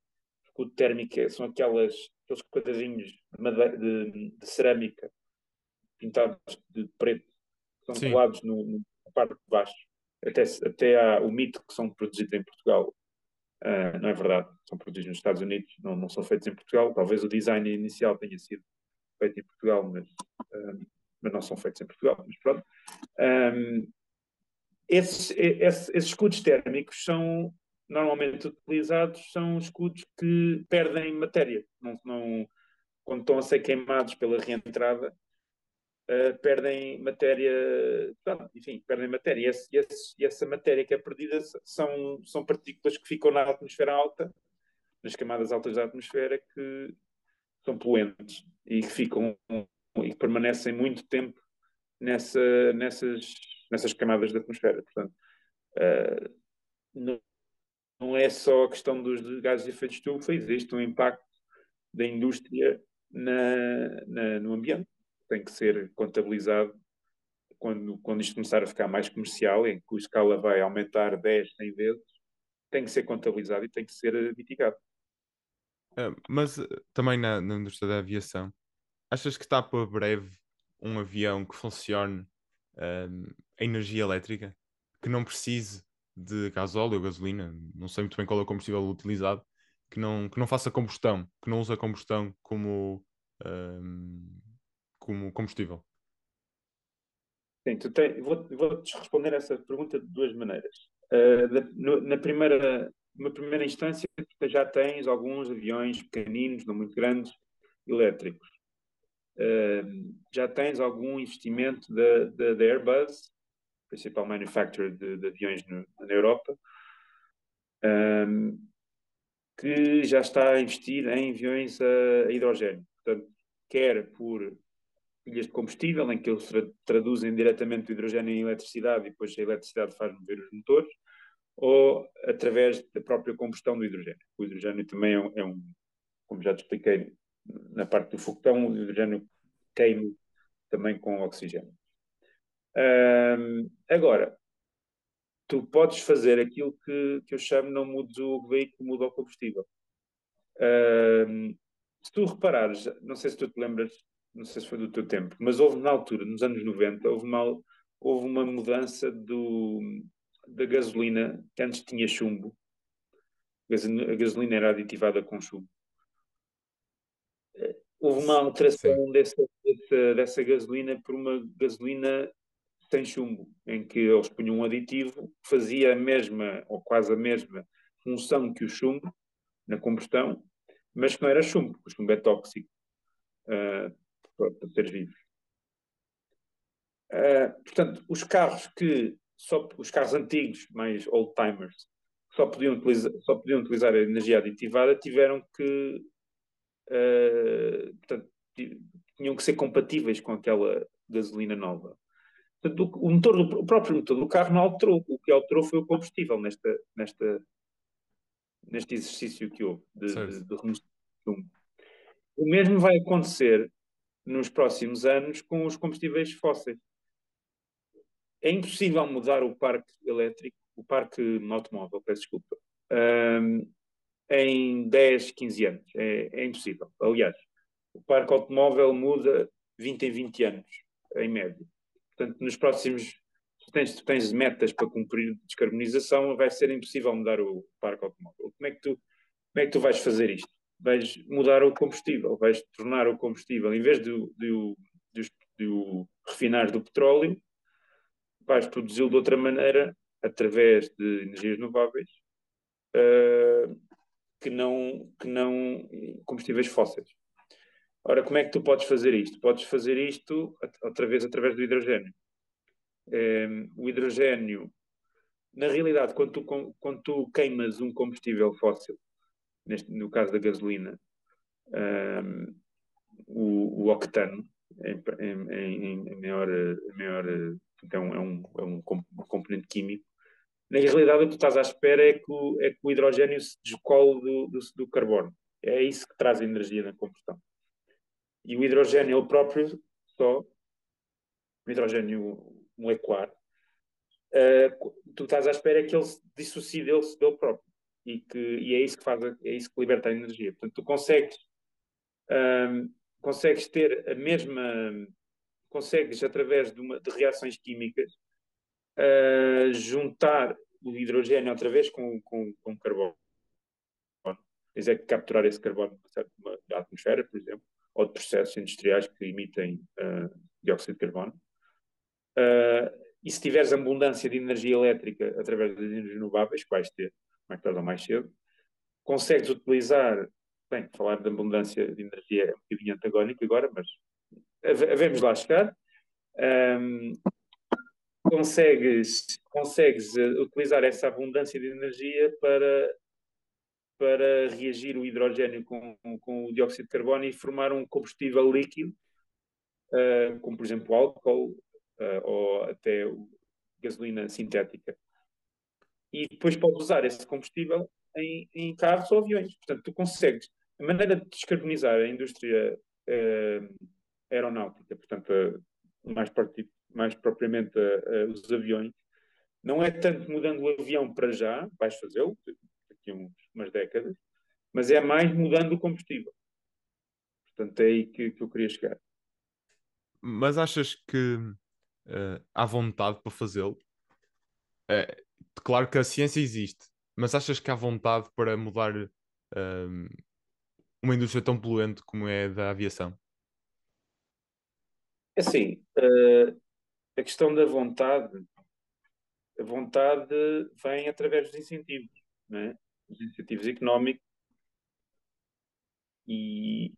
o térmico é, são aquelas, aqueles quadradinhos de, madeira, de, de cerâmica pintados de preto, que são Sim. colados no, no parte de baixo. Até, até há o mito que são produzidos em Portugal. Uh, não é verdade, são produzidos nos Estados Unidos, não, não são feitos em Portugal. Talvez o design inicial tenha sido feito em Portugal, mas, uh, mas não são feitos em Portugal. Mas pronto. Um, esses, esses, esses escudos térmicos são normalmente utilizados, são escudos que perdem matéria. Não, não, quando estão a ser queimados pela reentrada, uh, perdem matéria, enfim, perdem matéria. E, esse, esse, essa matéria que é perdida são, são partículas que ficam na atmosfera alta, nas camadas altas da atmosfera, que são poluentes e que ficam e permanecem muito tempo nessa, nessas, nessas camadas da atmosfera. Portanto, uh, não, não é só a questão dos gases de efeito de estufa, existe um impacto da indústria na, na, no ambiente tem que ser contabilizado quando, quando isto começar a ficar mais comercial, em que a escala vai aumentar 10, 100 vezes, tem que ser contabilizado e tem que ser mitigado. Uh, mas uh, também na, na indústria da aviação, achas que está para breve um avião que funcione um, a energia elétrica, que não precise de gasóleo ou gasolina, não sei muito bem qual é o combustível utilizado, que não, que não faça combustão, que não use a combustão como, um, como combustível? Sim, tu tem, vou, vou-te responder essa pergunta de duas maneiras. Uh, no, na primeira, numa primeira instância, tu já tens alguns aviões pequeninos, não muito grandes, elétricos. Uh, já tens algum investimento da, da Airbus, principal manufacturer de, de aviões no, na Europa, um, que já está a investir em aviões a, a hidrogênio. Portanto, quer por pilhas de combustível, em que eles tra traduzem diretamente o hidrogênio em eletricidade e depois a eletricidade faz mover os motores, ou através da própria combustão do hidrogênio. O hidrogênio também é um, é um como já te expliquei na parte do foguetão, o hidrogênio queima também com oxigênio. Um, agora, tu podes fazer aquilo que, que eu chamo não mudes o veículo, muda o combustível. Um, se tu reparares, não sei se tu te lembras não sei se foi do teu tempo, mas houve na altura, nos anos 90, houve uma, houve uma mudança do, da gasolina, que antes tinha chumbo. A gasolina era aditivada com chumbo. Houve uma alteração dessa, dessa, dessa gasolina por uma gasolina sem chumbo, em que eles punham um aditivo que fazia a mesma, ou quase a mesma, função que o chumbo na combustão, mas que não era chumbo, o chumbo é tóxico. Uh, para, seres vivos. Uh, portanto, os carros que só os carros antigos, mais old timers, só podiam utilizar, só podiam utilizar a energia aditivada, tiveram que uh, portanto, tinham que ser compatíveis com aquela gasolina nova. O, motor do, o próprio motor do carro não alterou. O que alterou foi o combustível nesta, nesta, neste exercício que houve de, de, de remoção. O mesmo vai acontecer nos próximos anos com os combustíveis fósseis. É impossível mudar o parque elétrico, o parque automóvel, peço desculpa, um, em 10, 15 anos. É, é, impossível. Aliás, o parque automóvel muda 20 em 20 anos, em média. Portanto, nos próximos. Se tens, tens metas para cumprir de descarbonização, vai ser impossível mudar o parque automóvel. Como é que tu, como é que tu vais fazer isto? vais mudar o combustível, vais tornar o combustível, em vez de, de, de, de o refinar do petróleo, vais produzi-lo de outra maneira, através de energias renováveis, uh, que, não, que não combustíveis fósseis. Ora, como é que tu podes fazer isto? Podes fazer isto outra vez através do hidrogênio. Um, eh, o hidrogênio, na realidade, quando tu, quando tu queimas um combustível fóssil, neste, no caso da gasolina, um, o, o, octano em, em, em maior, maior então é um, é um componente químico. Na realidade, o que tu estás à espera é que o, é que o hidrogênio se descole do, do, do carbono. É isso que traz energia na combustão. E o hidrogênio ele próprio, só, o hidrogênio molecular, uh, tu estás à espera é que ele se dissocie dele, dele próprio e, que, e é isso que faz, é isso que liberta a energia. Portanto, tu consegues, um, consegues ter a mesma, consegues através de, uma, de reações químicas uh, juntar o hidrogênio outra vez com, com, com carbono. Tens é capturar esse carbono da atmosfera, por exemplo, ou de processos industriais que emitem uh, dióxido de carbono. Uh, e se tiveres abundância de energia elétrica através das energias renováveis, que vais ter, mais tarde ou mais cedo, consegues utilizar, bem, falar de abundância de energia é um bocadinho antagónico agora, mas havemos lá chegar. Um, consegues, consegues eh, utilizar essa abundância de energia para, para reagir o hidrogênio com, com o dióxido de carbono e formar um combustível líquido, uh, como por exemplo álcool uh, ou até gasolina sintética e depois podes usar esse combustível em, em carros ou aviões. Portanto, tu consegues. A maneira de descarbonizar a indústria eh, aeronáutica, portanto, mais, mais propriamente os aviões, não é tanto mudando o avião para já, vais fazê-lo daqui a umas décadas, mas é mais mudando o combustível. Portanto, é aí que, que eu queria chegar. Mas achas que uh, há vontade para fazê-lo? É, claro que a ciência existe, mas achas que há vontade para mudar uh, uma indústria tão poluente como é a da aviação? É assim, uh, a questão da vontade, a vontade vem através dos incentivos, né? Os incentivos económicos. E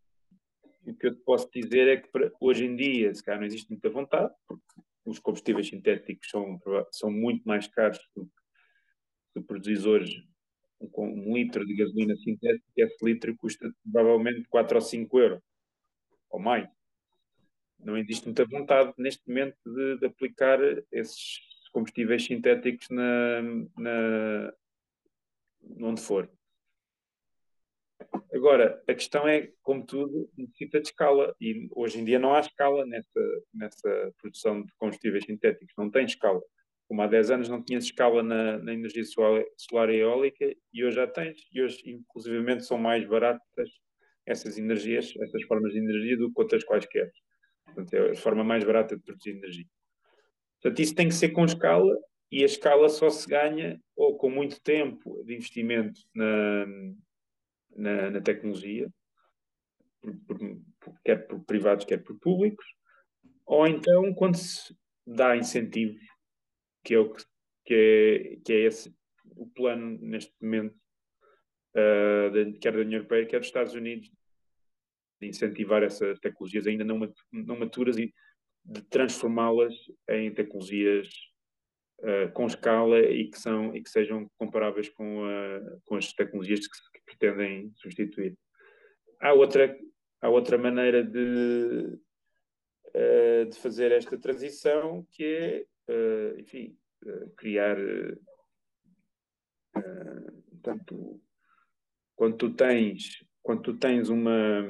o que eu te posso dizer é que hoje em dia, se calhar, não existe muita vontade, porque os combustíveis sintéticos são, são muito mais caros do que produzis hoje um, um litro de gasolina sintética, esse litro custa provavelmente 4 ou 5 euros, ou mais. Não existe muita vontade neste momento de, de aplicar esses combustíveis sintéticos na, na, onde for. Agora, a questão é, como tudo, necessita de escala. E hoje em dia não há escala nessa, nessa produção de combustíveis sintéticos. Não tem escala. Como há 10 anos não tinhas escala na, na energia solar, solar, e eólica e hoje já tens. E hoje, inclusivamente, são mais baratas essas energias, essas formas de energia do que outras quaisquer. Portanto, é a forma mais barata de produzir energia. Portanto, isso tem que ser com escala e a escala só se ganha ou com muito tempo de investimento na, na, na tecnologia, por, por, quer por privados, quer por públicos, ou então quando se dá incentivos, que é, o que, que é, que é esse o plano neste momento, uh, de, quer da União Europeia, quer dos Estados Unidos, de incentivar essas tecnologias ainda não, não maturas e de transformá-las em tecnologias uh, com escala e que, são, e que sejam comparáveis com, uh, com as tecnologias que, que, pretendem substituir. Há outra, há outra maneira de, uh, de fazer esta transição que é, enfim, criar. portanto, quando tu tens, quando tu tens uma,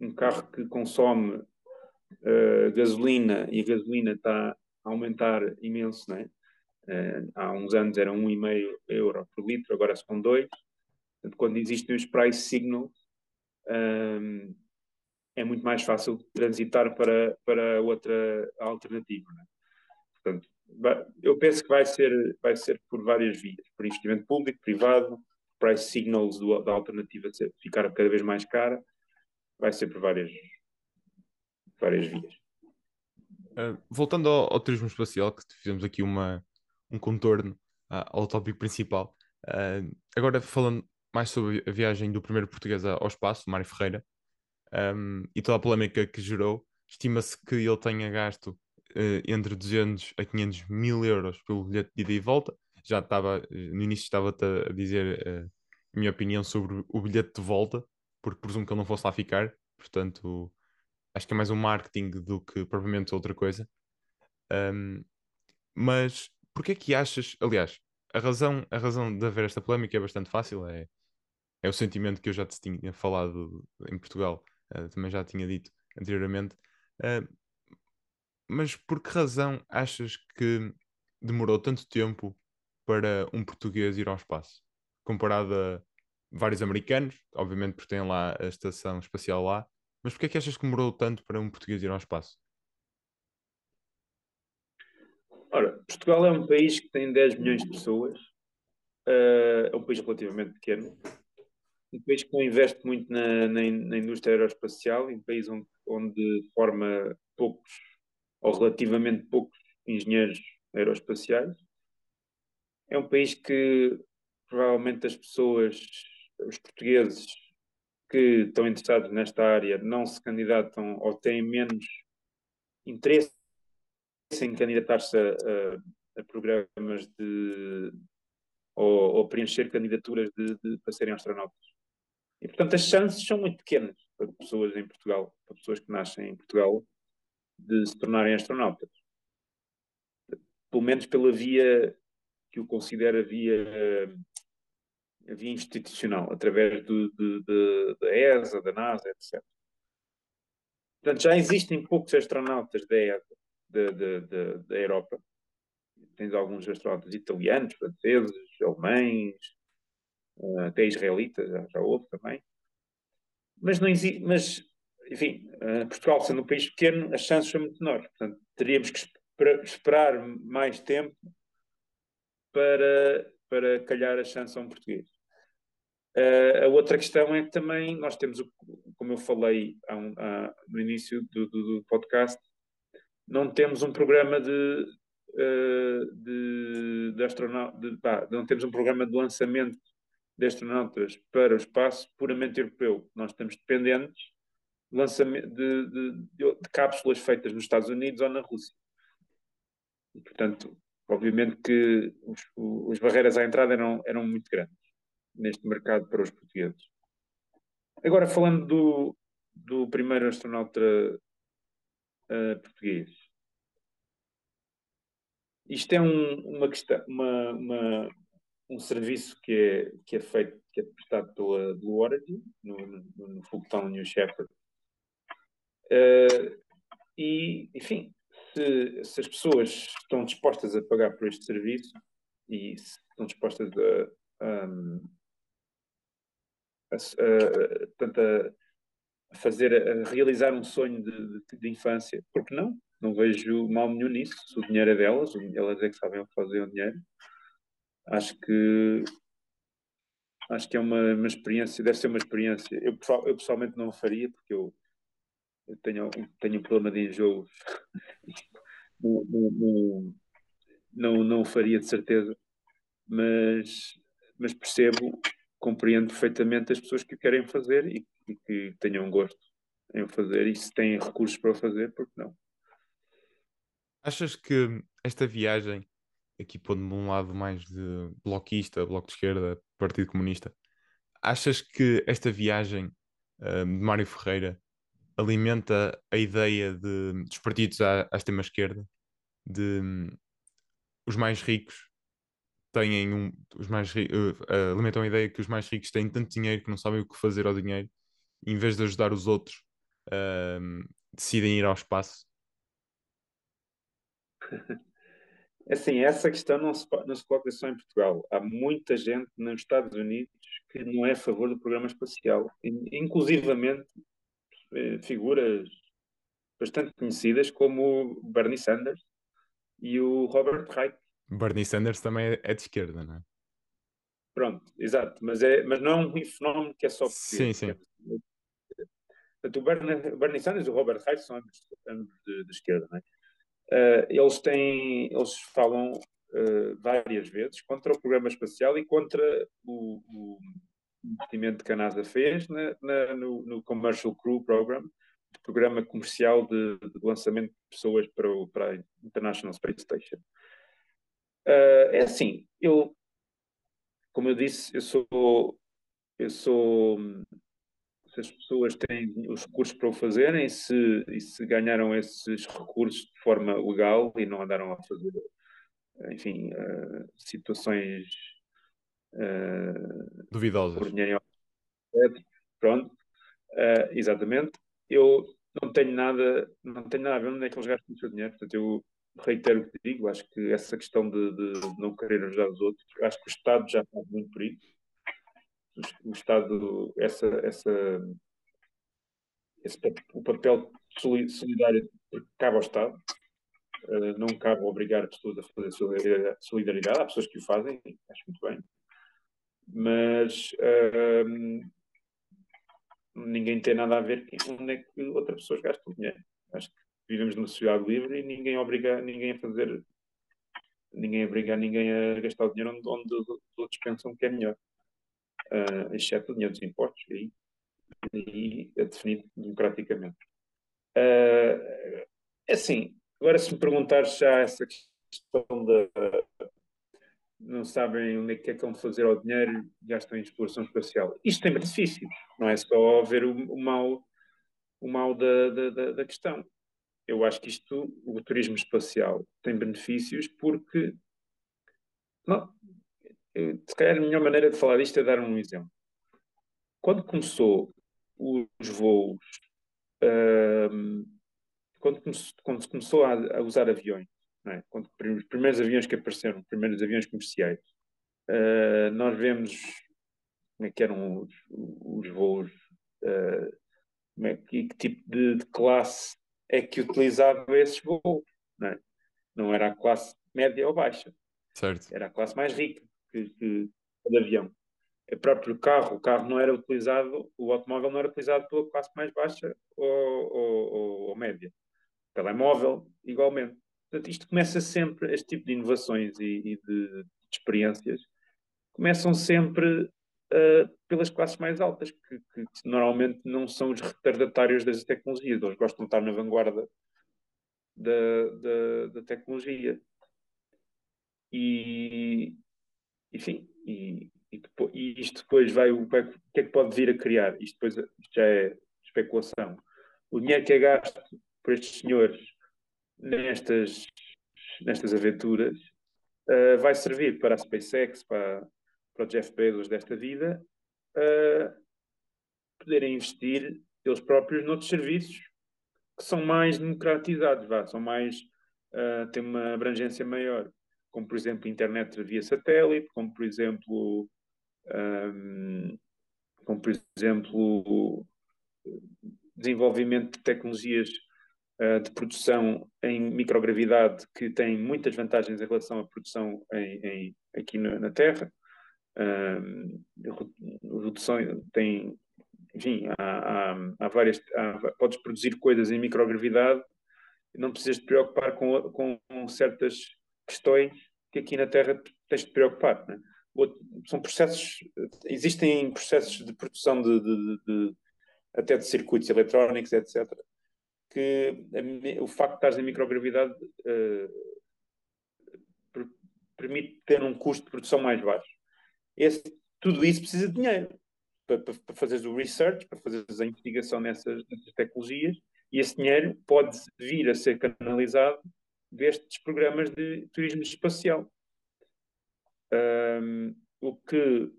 um carro que consome uh, gasolina e a gasolina está a aumentar imenso, né? Uh, há uns anos era 1,5 euro por litro, agora são 2. Portanto, quando existem os price signals, um, eh, é muito mais fácil transitar para, para outra alternativa. Né? Portanto, eu penso que vai ser, vai ser por várias vias, por investimento público, privado, price signals do, da alternativa ficar cada vez mais cara, vai ser por várias, várias vias. Uh, voltando ao, ao, turismo espacial, que fizemos aqui uma, um contorno uh, ao tópico principal, uh, agora falando mais sobre a viagem do primeiro português ao espaço, Mário Ferreira, um, e toda a polémica que gerou, estima-se que ele tenha gasto entre 200 a 500 mil euros pelo bilhete de ida e volta. Já estava, no início estava a dizer a minha opinião sobre o bilhete de volta, porque presumo que ele não fosse lá ficar, portanto acho que é mais um marketing do que propriamente outra coisa. Um, mas porquê que achas, aliás, a razão, a razão de haver esta polémica é bastante fácil, é, é o sentimento que eu já te tinha falado em Portugal, uh, também já tinha dito anteriormente. Uh, mas por que razão achas que demorou tanto tempo para um português ir ao espaço? Comparado a vários americanos, obviamente porque têm lá a estação espacial lá, mas porquê é que achas que demorou tanto para um português ir ao espaço? Ora, Portugal é um país que tem 10 milhões de pessoas, uh, é um país relativamente pequeno, um país que não investe muito na, na, na indústria aeroespacial, um país onde, onde forma poucos, ou relativamente poucos, engenheiros aeroespaciais. É um país que provavelmente as pessoas os portugueses que estão interessados nesta área não se candidatam ou têm menos interesse em candidatar-se a, a, a, programas de ou, ou preencher candidaturas de, de, para serem astronautas. E portanto as chances são muito pequenas para pessoas em Portugal, para pessoas que nascem em Portugal, de se tornarem astronautas. Pelo menos pela via que eu considero a via a via institucional, através do, da ESA, da NASA, etc. Portanto, já existem poucos astronautas da ESA, da Europa. Tens alguns astronautas italianos, franceses, alemães, uh, até israelita, já, houve também. Mas, não existe, mas enfim, uh, Portugal sendo um país pequeno, as chances são muito menores. Portanto, teríamos que esperar mais tempo para, para calhar a chance a um português. Uh, a outra questão é que também nós temos, como eu falei um, no início do, do, do, podcast, não temos um programa de, uh, de, de astronauta, não temos um programa de lançamento de astronautas para o espaço puramente europeu. Nós estamos dependentes de, lançamento, de, de, de cápsulas feitas nos Estados Unidos ou na Rússia. E, portanto, obviamente que os, as barreiras à entrada eram, eram muito grandes neste mercado para os portugueses. Agora, falando do, do primeiro astronauta uh, português. Isto é um, uma questão, uma, uma, um serviço que é, que é feito, que é prestado pela Blue Origin, no, no, no Fulton New Shepard. Uh, e, enfim, se, se, as pessoas estão dispostas a pagar por este serviço e se estão dispostas a, um, a, a, a, fazer, a realizar um sonho de, de, de, infância, porque não? Não vejo mal nenhum nisso. Se o dinheiro é delas, elas é que sabem fazer o dinheiro. Acho que acho que é uma, uma experiência, deve ser uma experiência. Eu, eu pessoalmente não faria, porque eu, eu tenho, tenho um problema de enjoo. não, não, não, não faria de certeza, mas, mas percebo compreendo perfeitamente as pessoas que o querem fazer e, e que tenham gosto em fazer e se têm recursos para o fazer, porque não? Achas que esta viagem, aqui pondo-me um lado mais de bloquista, bloco de esquerda, Partido Comunista, achas que esta viagem uh, de Mário Ferreira alimenta a ideia de, dos partidos à, à extrema-esquerda, de um, os mais ricos têm um, os mais uh, alimentam a ideia que os mais ricos têm tanto dinheiro que não sabem o que fazer ao dinheiro, em vez de ajudar os outros, decidem ir ao espaço? Assim, essa questão não se, não se coloca só em Portugal. Há muita gente nos Estados Unidos que não é a favor do programa espacial, inclusivamente eh, figuras bastante conhecidas como Bernie Sanders e o Robert Reich, Bernie Sanders também é, é de esquerda, não é? Pronto, exato, mas, é, mas não é um fenómeno que é só Sim, sim. Portanto, o Bernie, Bernie Sanders e o Robert Reich são ambos, ambos de, de, esquerda, não é? Uh, eles têm, eles falam uh, várias vezes contra o programa espacial e contra o, o investimento que a NASA fez na, na, no, no, Commercial Crew Program, programa comercial de, de lançamento de pessoas para, o, para a International Space Station. Uh, é assim, eu, como eu disse, eu sou, eu sou, se as pessoas têm os recursos para o fazerem, se, e se ganharam esses recursos de forma legal e não andaram a fazer, enfim, uh, situações uh, duvidosas. Por dinheiro, pronto, exatamente. Eu não tenho nada, não tenho nada a ver onde é que eles gastam o seu dinheiro, portanto eu reitero o que digo, acho que essa questão de, de, não querer ajudar os outros, acho que o Estado já faz muito por isso. O Estado, essa, essa, esse, o papel solidário cabe ao Estado, uh, não cabe obrigar as pessoas a fazer solidariedade, há pessoas que o fazem, acho muito bem, mas uh, ninguém tem nada a ver onde é que outras pessoas gastam dinheiro. Acho que vivemos numa sociedade livre e ninguém obriga ninguém a fazer, ninguém obriga ninguém a gastar o dinheiro onde, onde pensam que é melhor, uh, exceto o dinheiro dos impostos, e aí é definido democraticamente. Uh, assim, agora se me perguntares já essa questão da. Não sabem onde é que é que vão fazer ao dinheiro, gastam em exploração espacial. Isto tem benefícios, não é só ver o, o mal, o mal da, da, da questão eu acho que isto, o turismo espacial, tem benefícios porque. Se calhar a melhor maneira de falar disto é dar um exemplo. Quando começou os voos, um, quando, come, quando, se começou a, a usar aviões, é? quando, os primeiros aviões que apareceram, os primeiros aviões comerciais, uh, nós vemos como é que eram os, os voos, uh, é que, que tipo de, de, classe é que utilizava esses voos, não, é? não era a classe média ou baixa, certo. era a classe mais rica que, de avião. O próprio carro, o carro não era utilizado, o automóvel não era utilizado pela classe mais baixa ou, ou, ou, ou média. O telemóvel, igualmente. Portanto, isto começa sempre, este tipo de inovações e, e de, de, experiências, começam sempre uh, pelas classes mais altas, que, que, que, normalmente não são os retardatários das tecnologias, eles gostam de estar na vanguarda da, da, da tecnologia. E, enfim, e, e, depois, e isto depois vai, o que é que pode vir a criar? Isto depois já é especulação. O dinheiro que é gasto por estes senhores nestas, nestas aventuras uh, vai servir para a SpaceX, para, para o Jeff Bezos desta vida, uh, poderem investir eles próprios noutros serviços que são mais democratizados, vá, são mais, uh, têm uma abrangência maior, como por exemplo internet via satélite, como por exemplo, um, como por exemplo desenvolvimento de tecnologias uh, de produção em microgravidade que tem muitas vantagens em relação à produção em, em, aqui na, na Terra. Uh, redução tem, enfim, há, há, há várias, há, podes produzir coisas em microgravidade não precisas te preocupar com, com certas questões que aqui na Terra tens de te preocupar. Né? São processos, existem processos de produção de, de, de, até de circuitos eletrónicos, etc., que a, o facto de estar em microgravidade uh, per, permite ter um custo de produção mais baixo. Esse, tudo isso precisa de dinheiro para, para, para fazeres o research, para fazeres a investigação nessas, nessas tecnologias, e esse dinheiro pode vir a ser canalizado destes programas de turismo espacial. Um, o que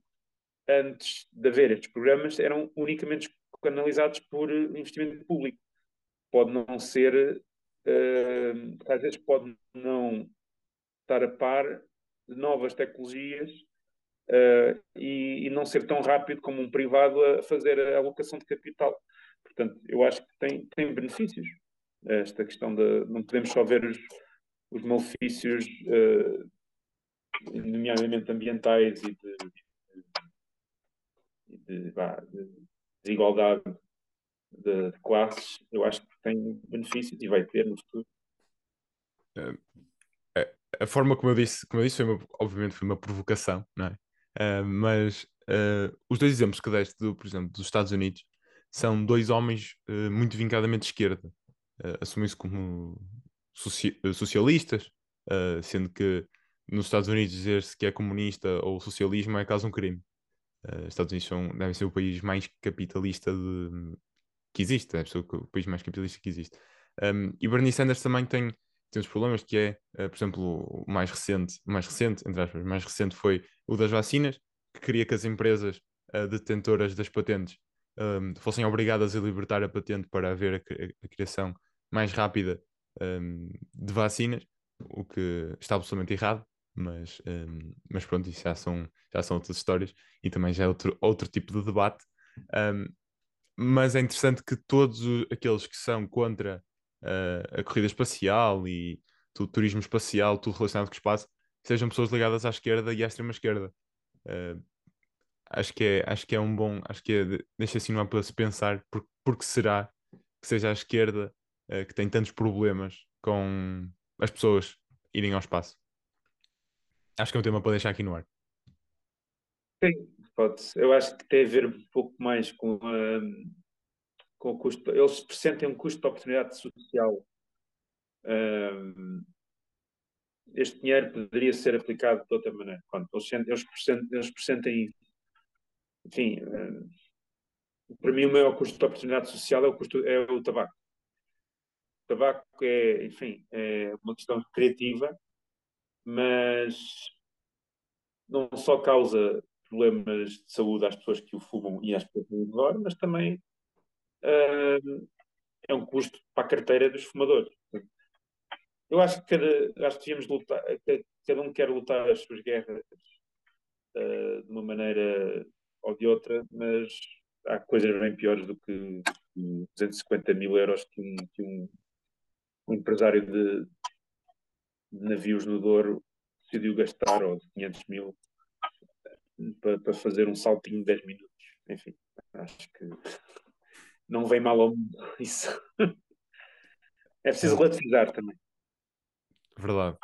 antes de haver estes programas eram unicamente canalizados por investimento público pode não ser, uh, às vezes pode não estar a par de novas tecnologias uh, e, e, não ser tão rápido como um privado a fazer a alocação de capital. Portanto, eu acho que tem, tem benefícios esta questão de não podemos só ver os, os malefícios, uh, nomeadamente ambientais e de, de, de, de desigualdade de, classes, eu acho que tem benefícios e vai ter no futuro. Uh, a, forma como eu disse, como eu disse, foi uma, obviamente foi uma provocação, não é? Uh, mas uh, os dois exemplos que deste, do, por exemplo, dos Estados Unidos, são dois homens muito vincadamente de esquerda. Uh, Assumem-se como soci socialistas, sendo que nos Estados Unidos dizer-se que é comunista ou socialismo é caso um crime. Uh, Estados Unidos são, devem ser o país mais capitalista de, que existe, é o país mais capitalista que existe. Um, e Bernie Sanders também tem, tem uns problemas que é, uh, por exemplo, o mais recente, mais recente, entre aspas, mais recente foi o das vacinas, que queria que as empresas uh, detentoras das patentes um, fossem obrigadas a libertar a patente para haver a, a, a criação mais rápida um, de vacinas, o que está absolutamente errado, mas, um, mas pronto, isso já são, já são outras histórias e também já é outro, outro tipo de debate. Um, mas é interessante que todos aqueles que são contra uh, a corrida espacial e o turismo espacial, tudo relacionado com o espaço, sejam pessoas ligadas à esquerda e à extrema esquerda. Uh, acho que é acho que é um bom acho que é, deixa assim não para se pensar por, porque será que seja a esquerda uh, que tem tantos problemas com as pessoas irem ao espaço acho que é um tema para deixar aqui no ar Sim, pode eu acho que tem a ver um pouco mais com, uh, com o custo. Eles pressentem um custo de oportunidade social. Uh, este dinheiro poderia ser aplicado de outra maneira. Pronto, eles, pressentem, eles pressentem enfim, uh, para mim o maior custo de oportunidade social é o, custo, é o tabaco. Tabaco é, enfim, é uma questão criativa, mas não só causa problemas de saúde às pessoas que o fumam e às pessoas que o adoram, mas também uh, é um custo para a carteira dos fumadores. Eu acho que cada, acho que devíamos lutar, cada um quer lutar as suas guerras uh, de uma maneira ou de outra, mas há coisas bem piores do que 250 mil euros que um, que um, um empresário de, de, navios no Douro decidiu gastar, ou de 500 mil, para, para fazer um saltinho de 10 minutos. Enfim, acho que não vem mal ao mundo isso. É preciso relativizar também. Verdade.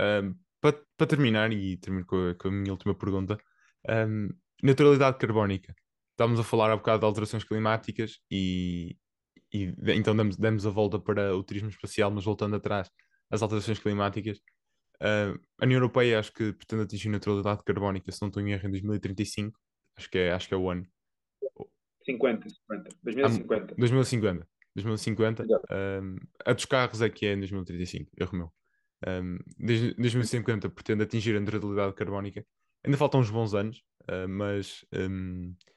Um, para, para terminar, e termino com a, com a minha última pergunta, um, neutralidade carbónica. Estávamos a falar há bocado de alterações climáticas e, e então demos, demos a volta para o turismo espacial, mas voltando atrás, as alterações climáticas. Uh, a União Europeia acho que pretende atingir neutralidade carbónica, se não estou em erro, em 2035. Acho que é, acho que é o ano. 50, 50. 2050. 2050. 2050. Um, a dos carros é que é em 2035, erro meu. Um, 2050 pretende atingir a neutralidade carbónica. Ainda faltam uns bons anos, uh, mas um, a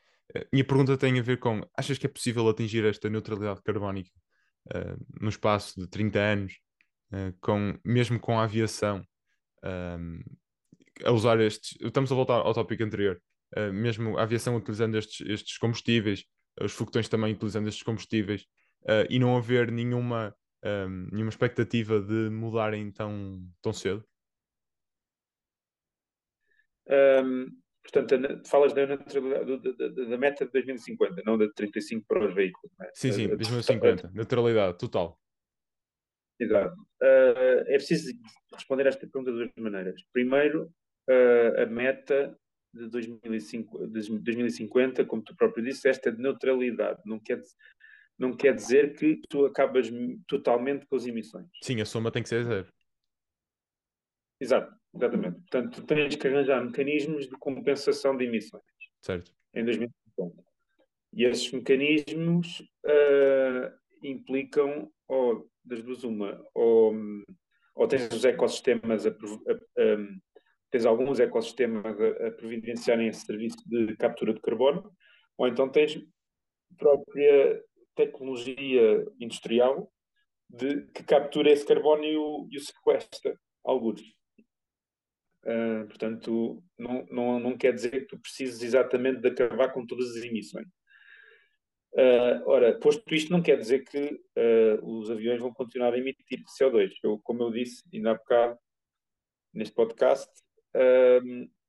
minha pergunta tem a ver com: achas que é possível atingir esta neutralidade carbónica uh, no espaço de 30 anos, uh, com, mesmo com a aviação, a usar estes. Estamos a voltar ao tópico anterior. mesmo a aviação utilizando estes, estes combustíveis, os foguetões também utilizando estes combustíveis, e não haver nenhuma um, nenhuma expectativa de mudarem tão, tão cedo? Um, portanto, falas da, da, da, meta de 2050, não da de 35 para os veículos. É? Sim, sim, 2050, neutralidade total. Exato. Uh, é preciso responder a esta pergunta de duas maneiras. Primeiro, uh, a meta de, 2005, de 2050, como tu próprio disse, esta é de neutralidade. Não quer, não quer dizer que tu acabas totalmente com as emissões. Sim, a soma tem que ser zero. Exato, exatamente. Portanto, tu tens que arranjar mecanismos de compensação de emissões. Certo. Em 2050. E esses mecanismos uh, implicam, ou das duas, uma, ou, ou tens os ecossistemas, a, a, a, tens alguns ecossistemas a, a providenciarem esse serviço de captura de carbono, ou então tens própria tecnologia industrial de, que captura esse carbono e o, e o sequestra, alguns. Uh, portanto, não, não, não quer dizer que tu precises exatamente de acabar com todas as emissões. Uh, ora, posto isto, não quer dizer que uh, os aviões vão continuar a emitir CO2. Eu, como eu disse ainda há bocado neste podcast,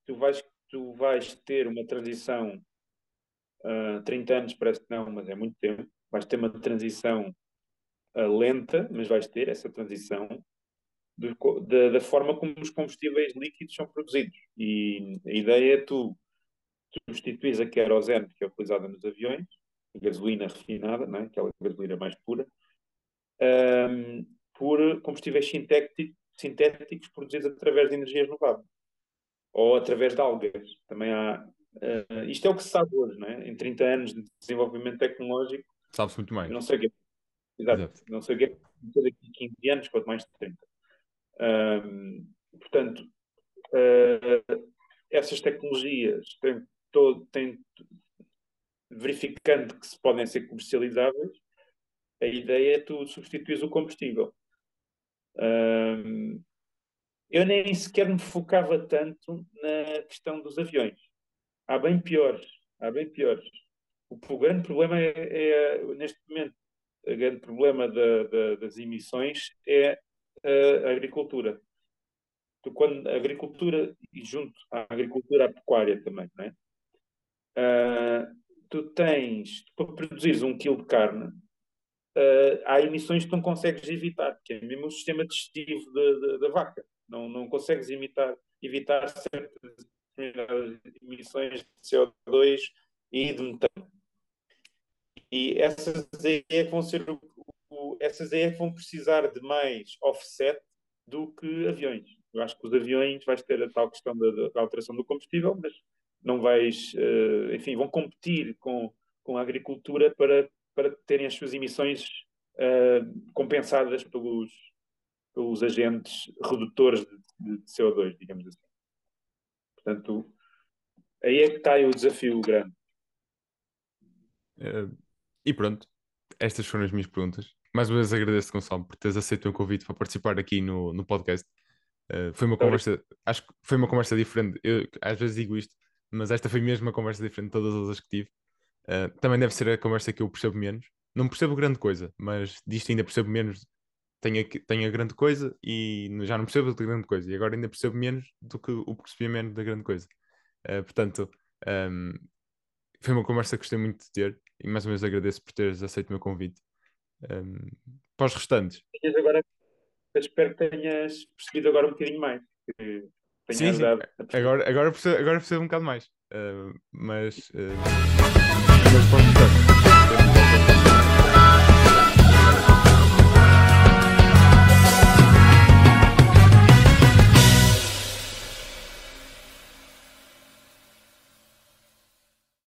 tu, vais, tu vais ter uma transição, uh, 30 anos parece que não, mas é muito tempo, vais ter uma transição lenta, mas vais ter essa transição do, da, da, forma como os combustíveis líquidos são produzidos. E a ideia é tu substituís a querosene que é utilizada nos aviões, a gasolina refinada, não é? aquela gasolina mais pura, um, por combustíveis sintéticos, sintéticos produzidos através de energia renovável ou através de algas. Também há. Uh, isto é o que se sabe hoje, não é? Em 30 anos de desenvolvimento tecnológico, Sabe-se muito mais. não sei o que Exato. Exato. Não sei o que é daqui a 15 anos, quanto mais de 30. Portanto, uh, essas tecnologias têm, todo, têm, verificando que se podem ser comercializáveis, a ideia é tu substituir o combustível. Um, eu nem sequer me focava tanto na questão dos aviões. Há bem piores, há bem piores. O, o grande problema é, é, neste momento, o grande problema da, da, das emissões é a agricultura. Tu, quando a agricultura, e junto à agricultura, a pecuária também, não é? Uh, tu tens, para produzires um quilo de carne, uh, há emissões que não consegues evitar, que é mesmo o sistema digestivo da vaca. Não, não consegues imitar, evitar certas emissões de CO2 e de metano. E essas aí é que vão ser o, essas aí vão precisar de mais offset do que aviões. Eu acho que os aviões vais ter a tal questão da, da alteração do combustível, mas não vais, uh, enfim, vão competir com, com a agricultura para, para terem as suas emissões uh, compensadas pelos, pelos agentes redutores de, de CO2, digamos assim. Portanto, aí é que está o desafio grande. Uh, e pronto, estas foram as minhas perguntas. Mais uma vez agradeço, Gonçalo, por teres aceito o convite para participar aqui no, no podcast. Uh, foi uma conversa, acho que foi uma conversa diferente. Eu às vezes digo isto, mas esta foi mesmo uma conversa diferente de todas as outras que tive. Uh, também deve ser a conversa que eu percebo menos. Não percebo grande coisa, mas disto ainda percebo menos. Tenho a, tenho a grande coisa e já não percebo da grande coisa. E agora ainda percebo menos do que o percebi menos da grande coisa. Uh, portanto, um, foi uma conversa que gostei muito de ter e mais uma vez agradeço por teres aceito o meu convite. Um, para os restantes. Agora, espero que tenhas percebido agora um bocadinho mais. Que sim, sim. Agora, agora, percebo, agora percebo um bocado mais. Uh, mas, uh, mas